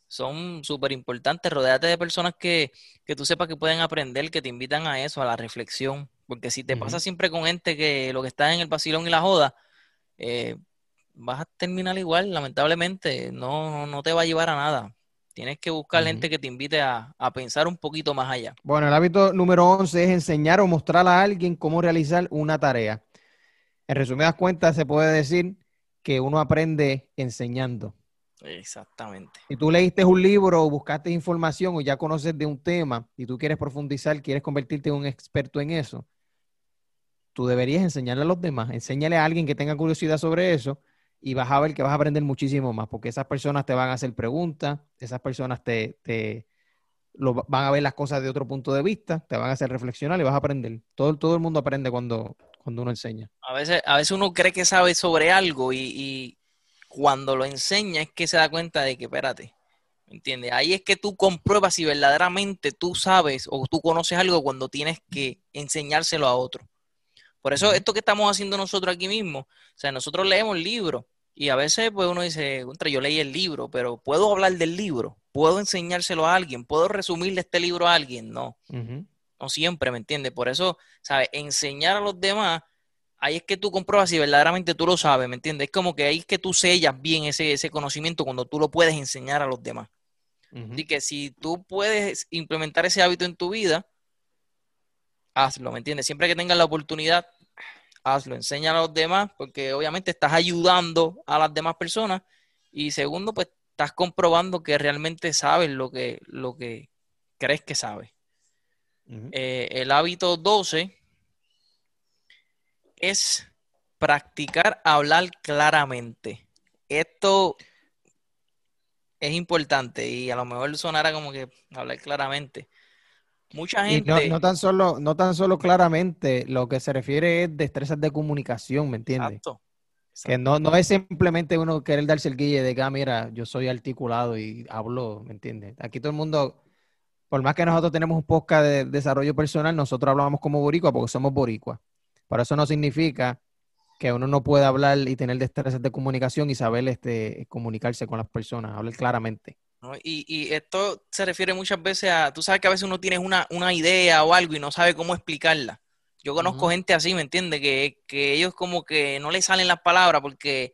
son súper importantes. Rodéate de personas que, que, tú sepas que pueden aprender, que te invitan a eso, a la reflexión. Porque si te pasa siempre con gente que lo que está en el vacilón y la joda, eh, vas a terminar igual, lamentablemente. No, no te va a llevar a nada. Tienes que buscar gente que te invite a, pensar un poquito más allá. Bueno, el hábito número 11 es enseñar o mostrar a alguien cómo realizar una tarea. En resumidas cuentas, se puede decir que uno aprende enseñando. Exactamente. Si tú leíste un libro o buscaste información o ya conoces de un tema y tú quieres profundizar, quieres convertirte en un experto en eso, tú deberías enseñarle a los demás. Enséñale a alguien que tenga curiosidad sobre eso y vas a ver que vas a aprender muchísimo más, porque esas personas te van a hacer preguntas, esas personas te, te lo, van a ver las cosas de otro punto de vista, te van a hacer reflexionar y vas a aprender. Todo, todo el mundo aprende cuando, cuando uno enseña. A veces, a veces uno cree que sabe sobre algo y, cuando lo enseña es que se da cuenta de que, espérate, ¿me entiendes? Ahí es que tú compruebas si verdaderamente tú sabes o tú conoces algo cuando tienes que enseñárselo a otro. Por eso esto que estamos haciendo nosotros aquí mismo, o sea, nosotros leemos libros, y a veces pues uno dice, contra, yo leí el libro, pero ¿puedo hablar del libro? ¿Puedo enseñárselo a alguien? ¿Puedo resumirle este libro a alguien? No. No siempre, ¿me entiendes? Por eso, ¿sabes? Enseñar a los demás, ahí es que tú compruebas si verdaderamente tú lo sabes, ¿me entiendes? Es como que ahí es que tú sellas bien ese, ese conocimiento cuando tú lo puedes enseñar a los demás. Así que si tú puedes implementar ese hábito en tu vida, hazlo, ¿me entiendes? Siempre que tengas la oportunidad, hazlo, enseña a los demás, porque obviamente estás ayudando a las demás personas. Y segundo, pues estás comprobando que realmente sabes lo que, lo que crees que sabes. Eh, el hábito 12 es practicar hablar claramente. Esto es importante y a lo mejor sonará como que hablar claramente. Mucha gente. no, tan solo, no tan solo claramente, lo que se refiere es destrezas de comunicación, ¿me entiendes? Exacto. Que no, no es simplemente uno querer darse el guille de que, ah, mira, yo soy articulado y hablo, ¿me entiendes? Aquí todo el mundo, por más que nosotros tenemos un podcast de desarrollo personal, nosotros hablamos como boricua porque somos boricua. Pero eso no significa que uno no pueda hablar y tener destrezas de comunicación y saber este, comunicarse con las personas, hablar claramente. Y, esto se refiere muchas veces a, tú sabes que a veces uno tiene una, idea o algo y no sabe cómo explicarla. Yo conozco gente así, ¿me entiendes? Que, que, ellos como que no les salen las palabras porque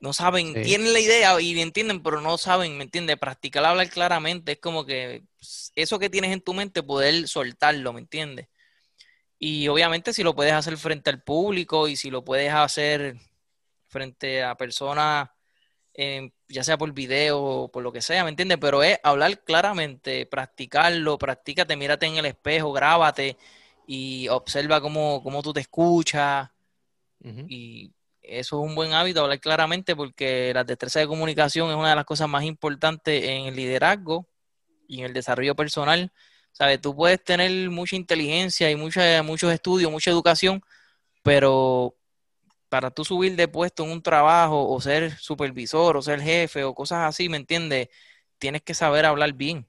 no saben, tienen la idea y entienden, pero no saben, ¿me entiendes? Practicar hablar claramente es como que eso que tienes en tu mente, poder soltarlo, ¿me entiendes? Y obviamente si lo puedes hacer frente al público y si lo puedes hacer frente a personas, ya sea por video o por lo que sea, ¿me entiendes? Pero es hablar claramente, practicarlo, practícate, mírate en el espejo, grábate y observa cómo, cómo tú te escuchas. Y eso es un buen hábito, hablar claramente, porque la destreza de comunicación es una de las cosas más importantes en el liderazgo y en el desarrollo personal. ¿Sabes? Tú puedes tener mucha inteligencia y mucha, muchos estudios, mucha educación, pero para tú subir de puesto en un trabajo o ser supervisor o ser jefe o cosas así, ¿me entiendes? Tienes que saber hablar bien.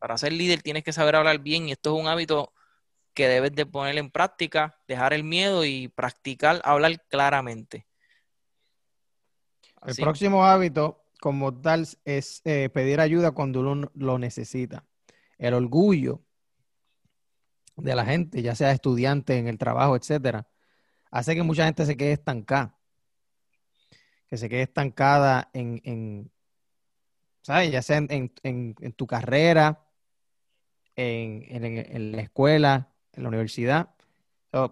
Para ser líder tienes que saber hablar bien y esto es un hábito que debes de poner en práctica, dejar el miedo y practicar hablar claramente. El próximo hábito como tal es eh, pedir ayuda cuando uno lo necesita. El orgullo de la gente, ya sea estudiante en el trabajo, etcétera, hace que mucha gente se quede estancada. Que se quede estancada en, ¿sabes? Ya sea en, tu carrera, en, la escuela, en la universidad.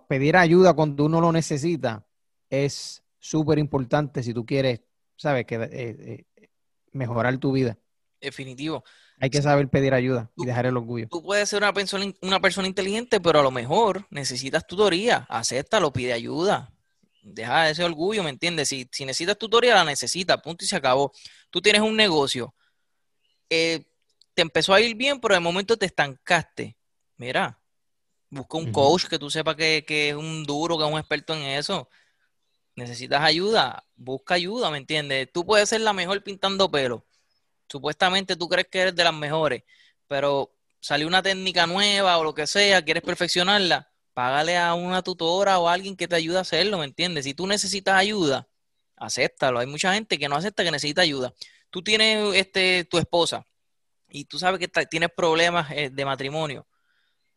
pedir ayuda cuando uno lo necesita es súper importante si tú quieres, ¿sabes? Que, eh, eh, mejorar tu vida. Definitivo. Hay que saber pedir ayuda y dejar el orgullo. Tú puedes ser una persona, una persona inteligente, pero a lo mejor necesitas tutoría. Acéptalo, pide ayuda. Deja ese orgullo, ¿me entiendes? Si, si necesitas tutoría, la necesitas, punto y se acabó. Tú tienes un negocio. Eh, te empezó a ir bien, pero de momento te estancaste. Mira, Busca un coach que tú sepas que, es un duro, que es un experto en eso. Necesitas ayuda, busca ayuda, ¿me entiendes? Tú puedes ser la mejor pintando pelo. Supuestamente tú crees que eres de las mejores, pero salió una técnica nueva o lo que sea, quieres perfeccionarla, págale a una tutora o a alguien que te ayude a hacerlo, ¿me entiendes? Si tú necesitas ayuda, acéptalo. Hay mucha gente que no acepta que necesita ayuda. Tú tienes este, tu esposa y tú sabes que tienes problemas eh, de matrimonio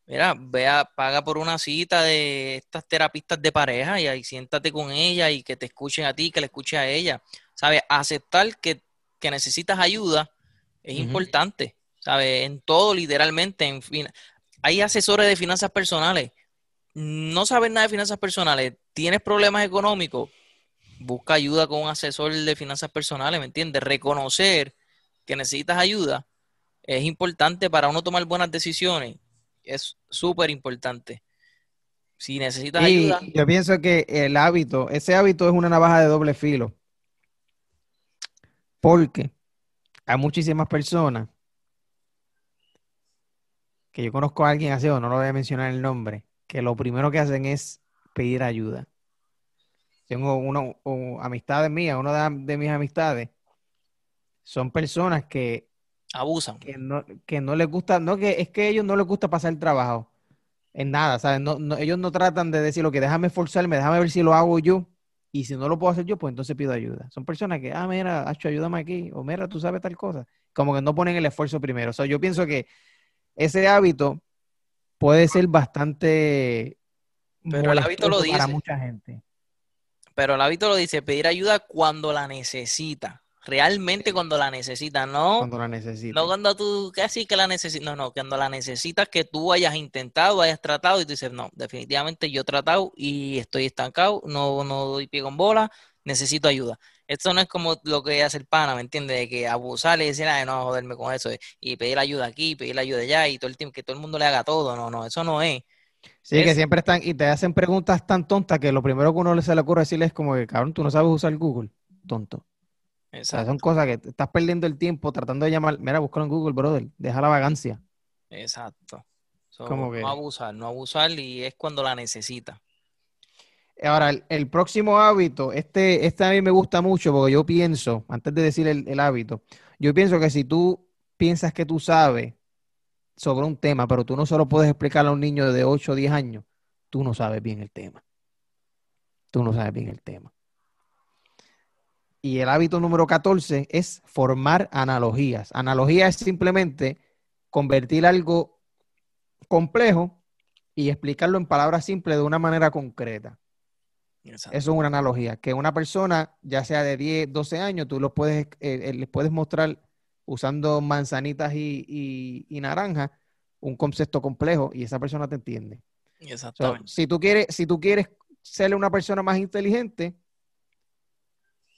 Mira, vea, paga por una cita de estas terapistas de pareja y ahí siéntate con ella y que te escuchen a ti, que le escuche a ella. ¿Sabes? Aceptar que, necesitas ayuda es importante, ¿sabes? En todo, literalmente. En fin, hay asesores de finanzas personales. No sabes nada de finanzas personales, tienes problemas económicos, busca ayuda con un asesor de finanzas personales, ¿me entiendes? Reconocer que necesitas ayuda es importante para uno tomar buenas decisiones es súper importante. Si necesitas ayuda. Yo pienso que el hábito, ese hábito es una navaja de doble filo. Porque hay muchísimas personas que yo conozco a alguien así, o no lo voy a mencionar el nombre, que lo primero que hacen es pedir ayuda. Tengo una, amistades mías, una de mis amistades, son personas que Abusan. Que no, que no les gusta, no, que es que a ellos no les gusta pasar el trabajo en nada, ¿sabes? No, ellos no tratan de decir lo que déjame esforzarme, déjame ver si lo hago yo. Y si no lo puedo hacer yo, pues entonces pido ayuda. Son personas que, ah, mira, Hacho, ayúdame aquí. O mira, tú sabes tal cosa. Como que no ponen el esfuerzo primero. O sea, yo pienso que ese hábito puede ser bastante. Pero el hábito lo dice. Para mucha gente. Pero el hábito lo dice, pedir ayuda cuando la necesita realmente cuando la necesitas, no cuando la necesitas. No cuando tú casi que la necesitas, no, no, cuando la necesitas que tú hayas intentado, hayas tratado y tú dices, no, definitivamente yo he tratado y estoy estancado, no, no doy pie con bola, necesito ayuda. Esto no es como lo que hace el pana, ¿me entiendes? De que abusar y decir, ay, no, joderme con eso y pedir ayuda aquí, pedir ayuda allá y todo el tiempo que todo el mundo le haga todo, no, no, eso no es. Sí, que siempre están y te hacen preguntas tan tontas que lo primero que uno se le ocurre decirle es como que, cabrón, tú no sabes usar Google, tonto son cosas que estás perdiendo el tiempo tratando de llamar. Mira, búscalo en Google, brother. Deja la vagancia. Exacto. No abusar, no abusar y es cuando la necesita. Ahora, el, próximo hábito, este, este a mí me gusta mucho porque yo pienso, antes de decir el, el hábito, yo pienso que si tú piensas que tú sabes sobre un tema, pero tú no solo puedes explicarle a un niño de 8 o 10 años, tú no sabes bien el tema. Tú no sabes bien el tema. Y el hábito número 14 es formar analogías. Analogía es simplemente convertir algo complejo y explicarlo en palabras simples de una manera concreta. Eso es una analogía. Que una persona, ya sea de 10, 12 años, tú lo puedes, eh, eh, les puedes mostrar usando manzanitas y, y, naranja un concepto complejo y esa persona te entiende. Exactamente. si, tú quieres, si tú quieres ser una persona más inteligente,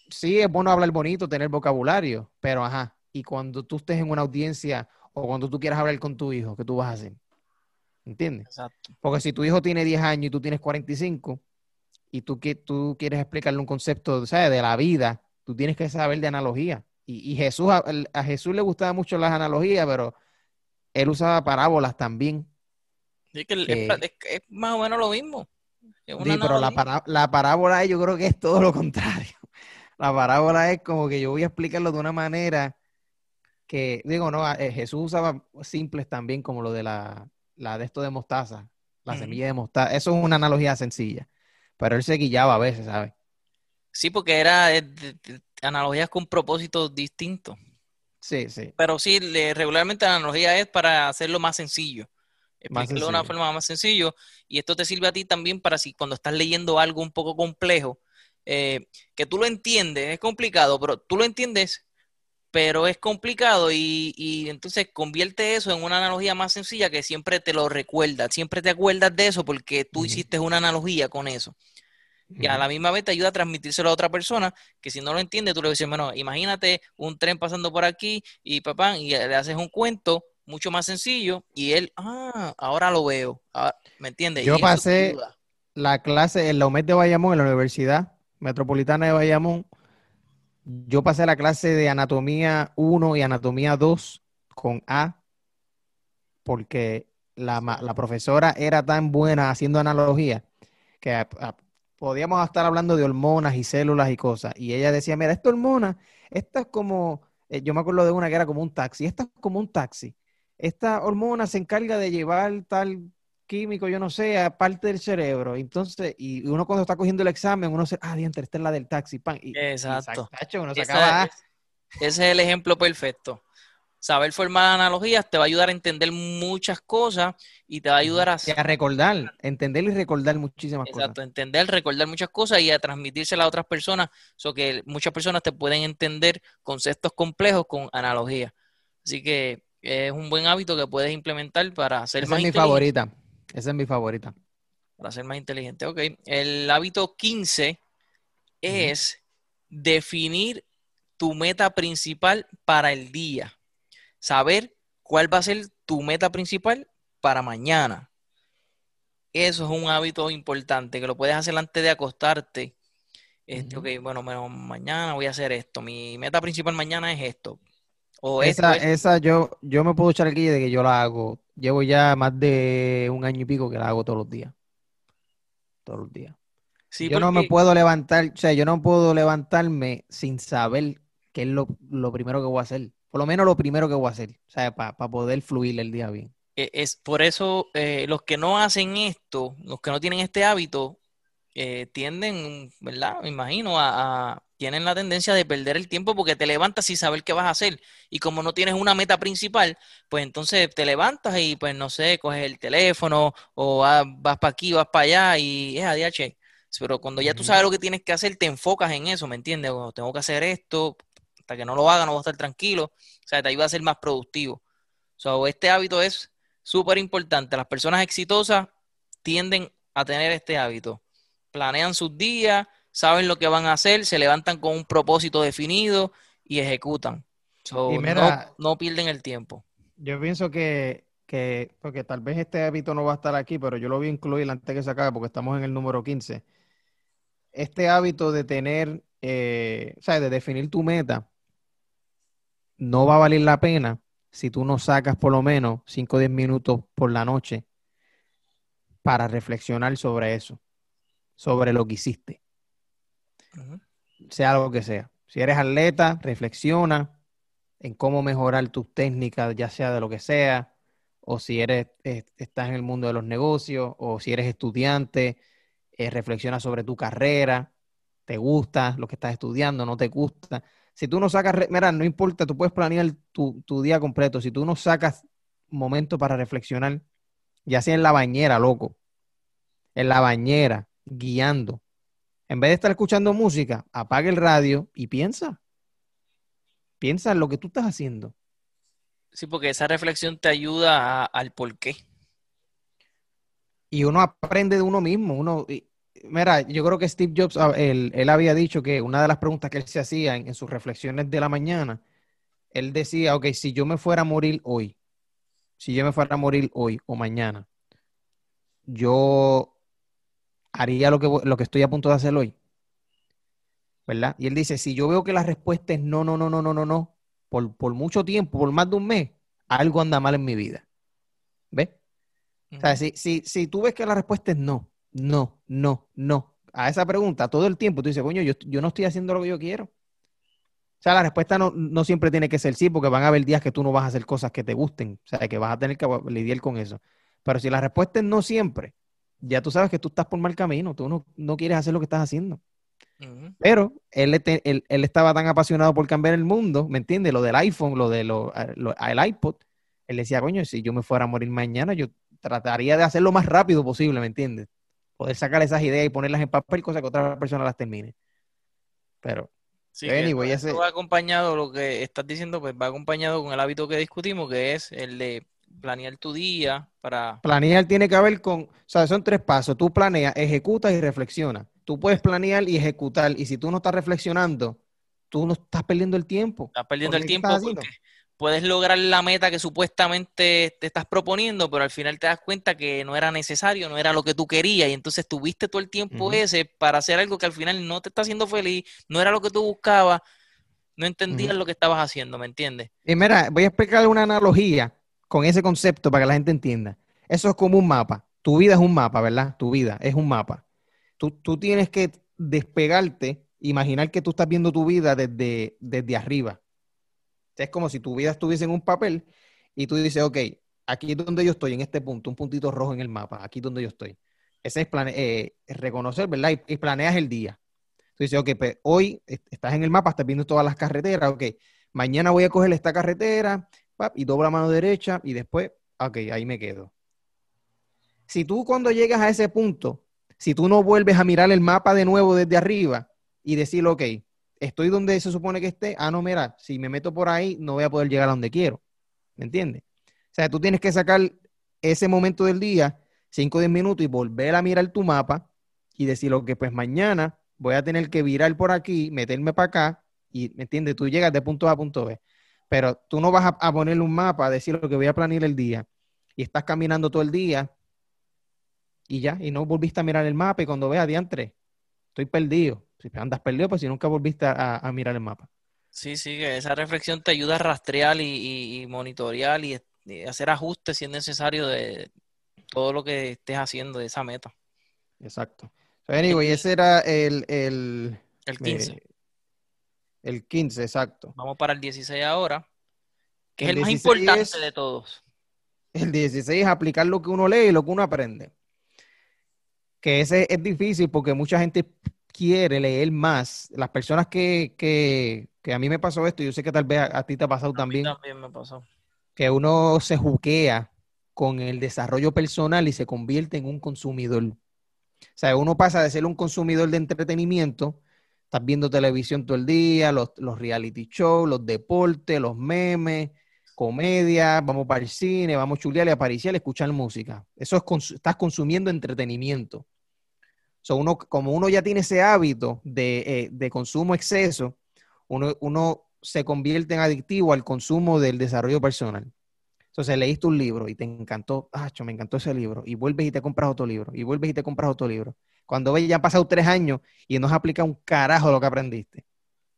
sí es bueno hablar bonito, tener vocabulario, pero ajá, y cuando tú estés en una audiencia o cuando tú quieras hablar con tu hijo, ¿qué tú vas a hacer? ¿Entiendes? Exacto. Porque si tu hijo tiene 10 años y tú tienes 45 y tú, tú quieres explicarle un concepto ¿sabes? de la vida, tú tienes que saber de analogía. Y, Jesús, a, Jesús le gustaba mucho las analogías, pero él usaba parábolas también. Sí, que es, más o menos lo mismo. Sí, pero la, la parábola yo creo que es todo lo contrario. La parábola es como que yo voy a explicarlo de una manera que, digo, no, eh, Jesús usaba simples también como lo de la, la de esto de mostaza, la semilla de mostaza. Eso es una analogía sencilla, pero él se guillaba a veces, ¿sabes? Sí, porque era analogías con propósitos distintos. Sí, sí. Pero sí, regularmente la analogía es para hacerlo más sencillo. Explicarlo de una forma más sencillo. Y esto te sirve a ti también para si cuando estás leyendo algo un poco complejo, eh, que tú lo entiendes, es complicado, pero tú lo entiendes pero es complicado y, entonces convierte eso en una analogía más sencilla que siempre te lo recuerda, siempre te acuerdas de eso porque tú hiciste una analogía con eso. Y a la misma vez te ayuda a transmitírselo a otra persona que si no lo entiende, tú le dices, bueno, imagínate un tren pasando por aquí y papá, y le haces un cuento mucho más sencillo y él, ah, ahora lo veo, ah, ¿me entiendes? Yo pasé la clase en la UMED de Bayamón, en la Universidad Metropolitana de Bayamón, yo pasé la clase de anatomía 1 y anatomía 2 con A porque la, profesora era tan buena haciendo analogía que podíamos estar hablando de hormonas y células y cosas. Y ella decía, mira, esta hormona, esta es como, eh, yo me acuerdo de una que era como un taxi, esta es como un taxi. Esta hormona se encarga de llevar tal químico, yo no sé, a parte del cerebro. Entonces, y uno cuando está cogiendo el examen, uno se, ah, diante, esta es la del taxi, pan. Y, Exacto. ese es el ejemplo perfecto. Saber formar analogías te va a ayudar a entender muchas cosas y te va a ayudar a... a recordar, entender y recordar muchísimas cosas. Exacto, entender, recordar muchas cosas y a transmitírselas a otras personas, so que muchas personas te pueden entender conceptos complejos con analogías. Así que es un buen hábito que puedes implementar para ser más es mi favorita. Esa es mi favorita. Para ser más inteligente. Ok. El hábito 15 es definir tu meta principal para el día. Saber cuál va a ser tu meta principal para mañana. Eso es un hábito importante que lo puedes hacer antes de acostarte. Este, Ok, bueno, mañana voy a hacer esto. Mi meta principal mañana es esto. O esa, esa yo, yo me puedo echar el guille de que yo la hago llevo ya más de un año y pico que la hago todos los días. Todos los días. yo no me puedo levantar, o sea, yo no puedo levantarme sin saber qué es lo, primero que voy a hacer. Por lo menos lo primero que voy a hacer, o sea, para poder fluir el día bien. E, es por eso eh, los que no hacen esto, los que no tienen este hábito, eh, tienden, ¿verdad? Me imagino a, tienen la tendencia de perder el tiempo porque te levantas sin saber qué vas a hacer. Y como no tienes una meta principal, pues entonces te levantas y pues no sé, coges el teléfono o vas, para aquí, vas para allá y es ADH. Pero cuando ya tú sabes lo que tienes que hacer, te enfocas en eso, ¿me entiendes? tengo que hacer esto, hasta que no lo haga no voy a estar tranquilo. O sea, te ayuda a ser más productivo. So, este hábito es súper importante. Las personas exitosas tienden a tener este hábito. Planean sus días, saben lo que van a hacer, se levantan con un propósito definido y ejecutan. no, pierden el tiempo. Yo pienso que, porque tal vez este hábito no va a estar aquí, pero yo lo voy a incluir antes que se acabe porque estamos en el número 15. Este hábito de tener, eh, o sea, de definir tu meta, no va a valer la pena si tú no sacas por lo menos 5 o 10 minutos por la noche para reflexionar sobre eso, sobre lo que hiciste sea algo que sea. Si eres atleta, reflexiona en cómo mejorar tus técnicas, ya sea de lo que sea, o si eres, estás en el mundo de los negocios, o si eres estudiante, eh, reflexiona sobre tu carrera. te gusta, lo que estás estudiando, no te gusta. Si tú no sacas, mira, no importa, tú puedes planear tu, tu día completo. Si tú no sacas momento para reflexionar, ya sea en la bañera, loco, en la bañera, guiando, en vez de estar escuchando música, apaga el radio y piensa. Piensa en lo que tú estás haciendo. Sí, porque esa reflexión te ayuda al por qué. Y uno aprende de uno mismo. Uno, mira, yo creo que Steve Jobs, ah, él, había dicho que una de las preguntas que él se hacía en, sus reflexiones de la mañana, él decía, ok, si yo me fuera a morir hoy, si yo me fuera a morir hoy o mañana, yo haría lo que, lo que estoy a punto de hacer hoy. ¿Verdad? Y él dice, si yo veo que la respuesta es no, no, no, no, no, no, no, por, por mucho tiempo, por más de un mes, algo anda mal en mi vida. ¿Ves? O sea, si, si, si tú ves que la respuesta es no, no, no, no, a esa pregunta todo el tiempo, tú dices, coño, yo, yo no estoy haciendo lo que yo quiero. O sea, la respuesta no, no, siempre tiene que ser sí, porque van a haber días que tú no vas a hacer cosas que te gusten, o sea, que vas a tener que lidiar con eso. Pero si la respuesta es no siempre, ya tú sabes que tú estás por mal camino, tú no, no quieres hacer lo que estás haciendo. Pero él, él, él, estaba tan apasionado por cambiar el mundo, ¿me entiendes? Lo del iPhone, lo del lo, el iPod. Él decía, coño, si yo me fuera a morir mañana, yo trataría de hacerlo lo más rápido posible, ¿me entiendes? Poder sacar esas ideas y ponerlas en papel, cosa que otra persona las termine. Pero, sí, anyway, ese... va acompañado, lo que estás diciendo, pues va acompañado con el hábito que discutimos, que es el de planear tu día para... Planear tiene que ver con, o sea, son tres pasos. Tú planeas, ejecutas y reflexionas. Tú puedes planear y ejecutar, y si tú no estás reflexionando, tú no estás perdiendo el tiempo. Estás perdiendo el tiempo porque puedes lograr la meta que supuestamente te estás proponiendo, pero al final te das cuenta que no era necesario, no era lo que tú querías, y entonces tuviste todo el tiempo ese para hacer algo que al final no te está haciendo feliz, no era lo que tú buscabas, no entendías lo que estabas haciendo, ¿me entiendes? Y mira, voy a explicar una analogía con ese concepto para que la gente entienda. Eso es como un mapa. Tu vida es un mapa, ¿verdad? Tu vida es un mapa. Tú, tú tienes que despegarte, imaginar que tú estás viendo tu vida desde, desde arriba. Es como si tu vida estuviese en un papel y tú dices, ok, aquí es donde yo estoy, en este punto, un puntito rojo en el mapa, aquí es donde yo estoy. Ese es eh, reconocer, ¿verdad? Y, planeas el día. Tú dices, ok, pues hoy estás en el mapa, estás viendo todas las carreteras, ok, mañana voy a coger esta carretera, y dobla mano derecha y después, ok, ahí me quedo. Si tú cuando llegas a ese punto, si tú no vuelves a mirar el mapa de nuevo desde arriba y decir, ok, estoy donde se supone que esté, ah, no, mira, si me meto por ahí no voy a poder llegar a donde quiero. ¿Me entiendes? O sea, tú tienes que sacar ese momento del día, 5 o 10 minutos y volver a mirar tu mapa y decir, ok, pues mañana voy a tener que virar por aquí, meterme para acá y, ¿me entiendes? Tú llegas de punto A a punto B. Pero tú no vas a, ponerle un mapa, a decir lo que voy a planear el día, y estás caminando todo el día, y ya, y no volviste a mirar el mapa, y cuando veas diantre, estoy perdido. Si andas perdido, pues si nunca volviste a, mirar el mapa. Sí, sí, que esa reflexión te ayuda a rastrear y, monitorear y, hacer ajustes si es necesario de todo lo que estés haciendo de esa meta. Exacto. anyway, ese era el... El, el 15. El 15, exacto. Vamos para el 16 ahora, que es el más importante de todos. El 16 es aplicar lo que uno lee y lo que uno aprende. Que ese es difícil porque mucha gente quiere leer más. Las personas que, que, que a mí me pasó esto, yo sé que tal vez a, ti te ha pasado a también. Mí también me pasó. Que uno se juquea con el desarrollo personal y se convierte en un consumidor. O sea, uno pasa de ser un consumidor de entretenimiento Estás viendo televisión todo el día, los, reality shows, los deportes, los memes, comedia, vamos para el cine, vamos a chulear y a pariciar, escuchar música. Eso es, estás consumiendo entretenimiento. So uno, como uno ya tiene ese hábito de, eh, consumo exceso, uno, uno, se convierte en adictivo al consumo del desarrollo personal. Entonces leíste un libro y te encantó, ah, me encantó ese libro, y vuelves y te compras otro libro, y vuelves y te compras otro libro. Cuando ves, ya han pasado tres años y no has aplicado un carajo lo que aprendiste.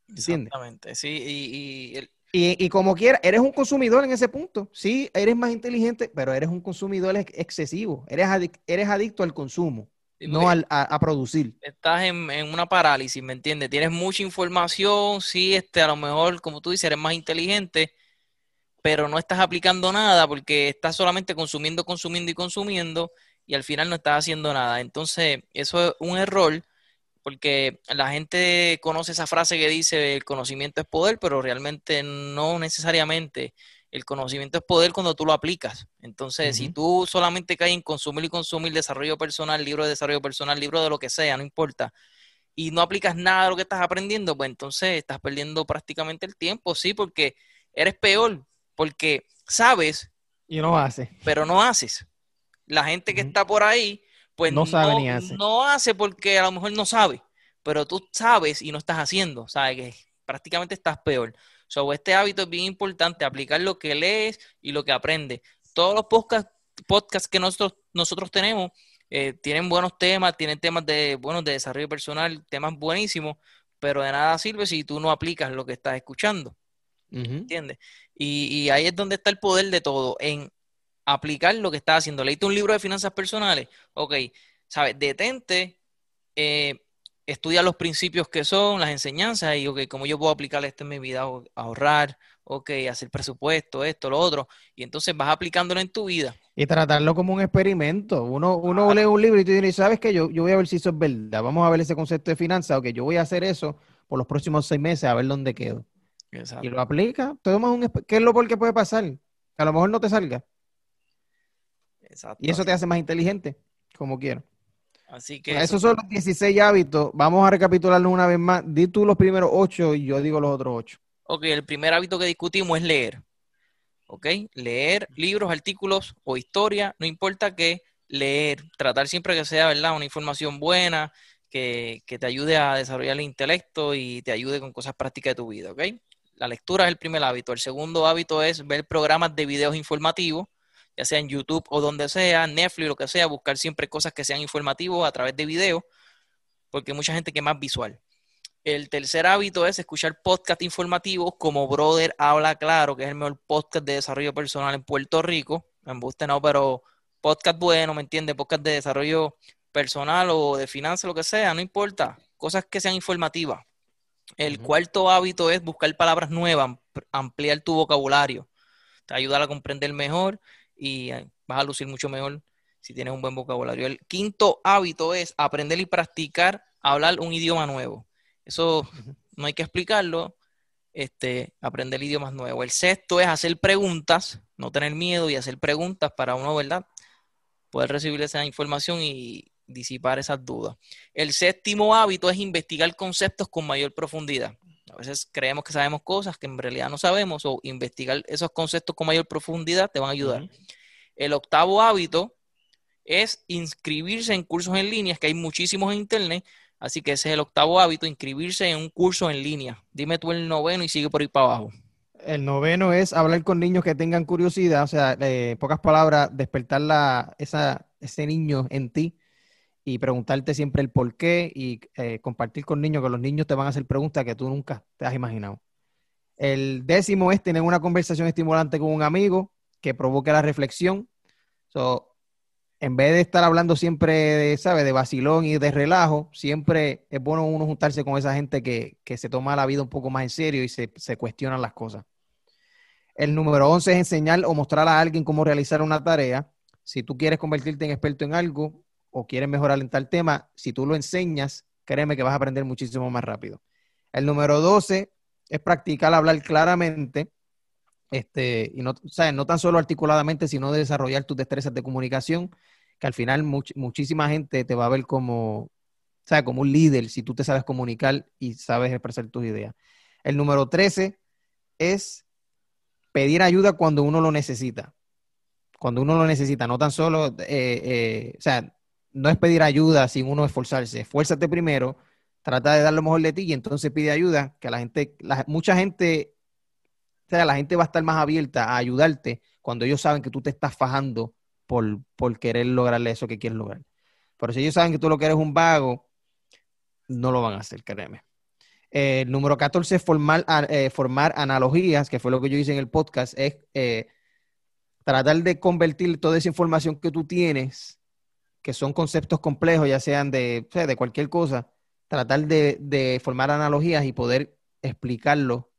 ¿Entiendes? Exactamente, sí, y, y, como quiera, eres un consumidor en ese punto. Sí, eres más inteligente, pero eres un consumidor excesivo. Eres, eres adicto al consumo, no al, a, producir. Estás en, en, una parálisis, ¿me entiendes? Tienes mucha información, sí, este, a lo mejor, como tú dices, eres más inteligente, pero no estás aplicando nada porque estás solamente consumiendo, consumiendo y consumiendo y al final no estás haciendo nada. Entonces, eso es un error porque la gente conoce esa frase que dice el conocimiento es poder, pero realmente no necesariamente. El conocimiento es poder cuando tú lo aplicas. Entonces, si tú solamente caes en consumir y consumir desarrollo personal, libro de desarrollo personal, libro de lo que sea, no importa, y no aplicas nada de lo que estás aprendiendo, pues entonces estás perdiendo prácticamente el tiempo, sí, porque eres peor, porque sabes. Y no haces. Pero no haces. La gente que está por ahí, pues no, sabe ni hace. no hace porque a lo mejor no sabe, pero tú sabes y no estás haciendo, sabes que prácticamente estás peor. So, este hábito es bien importante, aplicar lo que lees y lo que aprendes. Todos los podcasts podcast que nosotros, nosotros tenemos eh, tienen buenos temas, tienen temas de, bueno, de desarrollo personal, temas buenísimos, pero de nada sirve si tú no aplicas lo que estás escuchando. ¿Entiendes? Y, ahí es donde está el poder de todo, en aplicar lo que estás haciendo. Leíste un libro de finanzas personales, ok, ¿sabes? Detente, eh, estudia los principios que son, las enseñanzas y, ok, cómo yo puedo aplicar esto en mi vida, ahorrar, ok, hacer presupuesto, esto, lo otro, y entonces vas aplicándolo en tu vida. Y tratarlo como un experimento. Uno, uno lee un libro y tú dices, ¿sabes qué? Yo, yo voy a ver si eso es verdad. Vamos a ver ese concepto de finanzas, ok, yo voy a hacer eso por los próximos seis meses a ver dónde quedo. Exacto. Y lo aplica. Un, ¿Qué es lo por que puede pasar? A lo mejor no te salga. Y eso te hace más inteligente, como quiero. Así que. Esos son los 16 hábitos. Vamos a recapitularlos una vez más. Di tú los primeros ocho y yo digo los otros ocho. Ok, el primer hábito que discutimos es leer. Ok, leer libros, artículos o historia, no importa qué, leer, tratar siempre que sea, ¿verdad? Una información buena, que, que, te ayude a desarrollar el intelecto y te ayude con cosas prácticas de tu vida, ¿ok? La lectura es el primer hábito. El segundo hábito es ver programas de videos informativos, ya sea en YouTube o donde sea, Netflix, lo que sea, buscar siempre cosas que sean informativos a través de videos, porque hay mucha gente que es más visual. El tercer hábito es escuchar podcasts informativos como Brother Habla Claro, que es el mejor podcast de desarrollo personal en Puerto Rico. Me gusta, no, pero podcast bueno, ¿me entiendes? Podcast de desarrollo personal o de finanzas, lo que sea, no importa. Cosas que sean informativas. El cuarto hábito es buscar palabras nuevas, ampliar tu vocabulario. Te ayuda a comprender mejor y eh, vas a lucir mucho mejor si tienes un buen vocabulario. El quinto hábito es aprender y practicar hablar un idioma nuevo. Eso no hay que explicarlo. Este, aprender idiomas nuevos. El sexto es hacer preguntas, no tener miedo y hacer preguntas para uno, ¿verdad? Poder recibir esa información y disipar esas dudas. El séptimo hábito es investigar conceptos con mayor profundidad. A veces creemos que sabemos cosas que en realidad no sabemos o investigar esos conceptos con mayor profundidad te van a ayudar. El octavo hábito es inscribirse en cursos en línea, que hay muchísimos en internet, Así que ese es el octavo hábito, inscribirse en un curso en línea. Dime tú el noveno y sigue por ahí para abajo. El noveno es hablar con niños que tengan curiosidad, o sea, eh, pocas palabras, despertar la, esa, ese niño en ti y preguntarte siempre el por qué y eh, compartir con niños, que los niños te van a hacer preguntas que tú nunca te has imaginado. El décimo es tener una conversación estimulante con un amigo que provoque la reflexión. En vez de estar hablando siempre de, ¿sabes? De vacilón y de relajo, siempre es bueno uno juntarse con esa gente que, se toma la vida un poco más en serio y se, se cuestionan las cosas. El número 11 es enseñar o mostrar a alguien cómo realizar una tarea. Si tú quieres convertirte en experto en algo o quieres mejorar en tal tema, si tú lo enseñas, créeme que vas a aprender muchísimo más rápido. El número 12 es practicar hablar claramente este, y no, no tan solo articuladamente, sino de desarrollar tus destrezas de comunicación, que al final muchísima gente te va a ver como, ¿sabes? como un líder si tú te sabes comunicar y sabes expresar tus ideas. El número 13 es pedir ayuda cuando uno lo necesita. Cuando uno lo necesita, no tan solo, eh, eh, o sea, no es pedir ayuda sin uno esforzarse. Esfuérzate primero, trata de dar lo mejor de ti y entonces pide ayuda, que la gente, mucha gente o sea, la gente va a estar más abierta a ayudarte cuando ellos saben que tú te estás fajando por, por querer lograrle eso que quieres lograr. Pero si ellos saben que tú lo que eres un vago, no lo van a hacer, créeme. Eh, número 14, formar, eh, formar analogías, que fue lo que yo hice en el podcast, es eh, tratar de convertir toda esa información que tú tienes, que son conceptos complejos, ya sean de, de cualquier cosa, tratar de, de formar analogías y poder explicarlo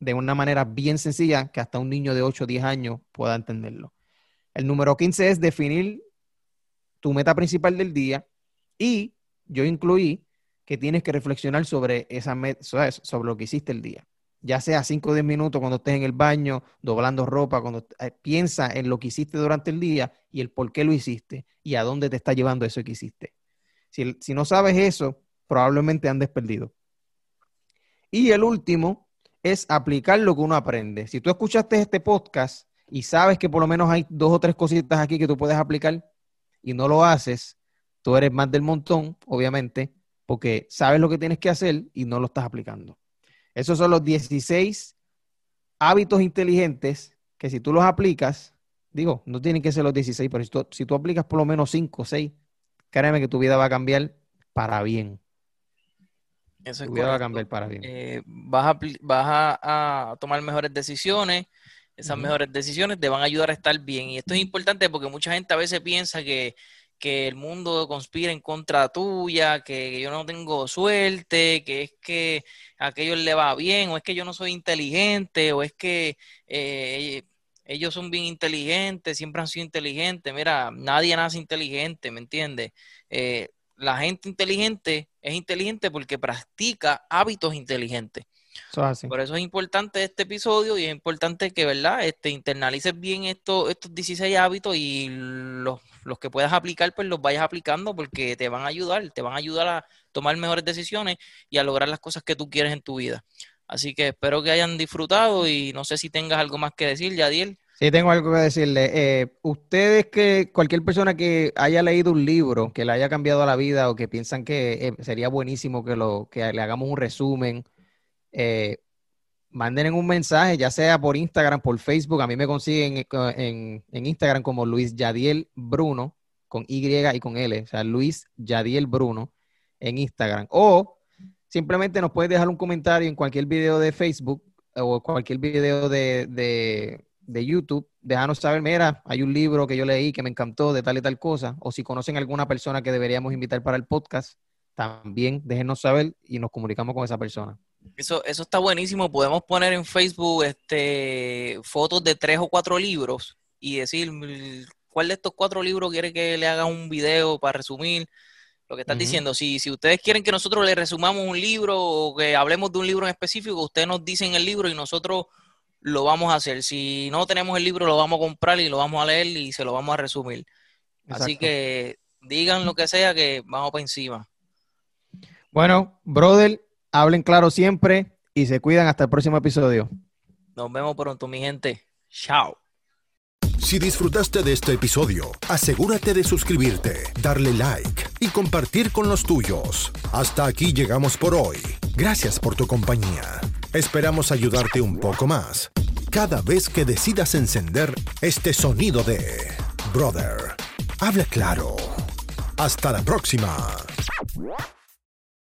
de una manera bien sencilla que hasta un niño de 8 o 10 años pueda entenderlo. El número 15 es definir tu meta principal del día y yo incluí que tienes que reflexionar sobre, esa sobre lo que hiciste el día. Ya sea 5 o 10 minutos cuando estés en el baño, doblando ropa, cuando eh, piensa en lo que hiciste durante el día y el por qué lo hiciste y a dónde te está llevando eso que hiciste. Si, si no sabes eso, probablemente andes perdido. Y el último es aplicar lo que uno aprende. Si tú escuchaste este podcast y sabes que por lo menos hay dos o tres cositas aquí que tú puedes aplicar y no lo haces, tú eres más del montón, obviamente, porque sabes lo que tienes que hacer y no lo estás aplicando. Esos son los 16 hábitos inteligentes que si tú los aplicas, digo, no tienen que ser los 16, pero si tú, si tú aplicas por lo menos 5 o 6, créeme que tu vida va a cambiar para bien. Eso tu vida va a cambiar para bien. Eh, vas a, tomar mejores decisiones. Esas mejores decisiones te van a ayudar a estar bien. Y esto es importante porque mucha gente a veces piensa que que el mundo conspira en contra tuya, que yo no tengo suerte, que es que a aquellos le va bien, o es que yo no soy inteligente, o es que eh, ellos son bien inteligentes, siempre han sido inteligentes. Mira, nadie nace inteligente, ¿me entiendes? Eh, la gente inteligente es inteligente porque practica hábitos inteligentes. Por eso es importante este episodio y es importante que, ¿verdad? Este, internalices bien estos, estos 16 hábitos y los, los que puedas aplicar, pues los vayas aplicando porque te van a ayudar, te van a ayudar a tomar mejores decisiones y a lograr las cosas que tú quieres en tu vida. Así que espero que hayan disfrutado y no sé si tengas algo más que decir, Yadiel. Sí, tengo algo que decirle. Eh, ustedes que cualquier persona que haya leído un libro que le haya cambiado la vida o que piensan que eh, sería buenísimo que, lo, que le hagamos un resumen eh, manden un mensaje, ya sea por Instagram, por Facebook. A mí me consiguen en, Instagram como Luis Yadiel Bruno, con Y y con L. O sea, Luis Yadiel Bruno en Instagram. O simplemente nos puedes dejar un comentario en cualquier video de Facebook o cualquier video de, de, de YouTube. Déjanos saber, mira, hay un libro que yo leí que me encantó de tal y tal cosa. O si conocen alguna persona que deberíamos invitar para el podcast, también déjenos saber y nos comunicamos con esa persona. Eso, eso está buenísimo. Podemos poner en Facebook este, fotos de tres o cuatro libros y decir cuál de estos cuatro libros quiere que le haga un video para resumir lo que estás diciendo. Si, si ustedes quieren que nosotros le resumamos un libro o que hablemos de un libro en específico, ustedes nos dicen el libro y nosotros lo vamos a hacer. Si no tenemos el libro, lo vamos a comprar y lo vamos a leer y se lo vamos a resumir. Así que digan lo que sea que vamos para encima. Bueno, brother, hablen claro siempre y se cuidan hasta el próximo episodio. Nos vemos pronto, mi gente. Chao. Si disfrutaste de este episodio, asegúrate de suscribirte, darle like y compartir con los tuyos. Hasta aquí llegamos por hoy. Gracias por tu compañía. Esperamos ayudarte un poco más cada vez que decidas encender este sonido de Brother. Habla claro. Hasta la próxima.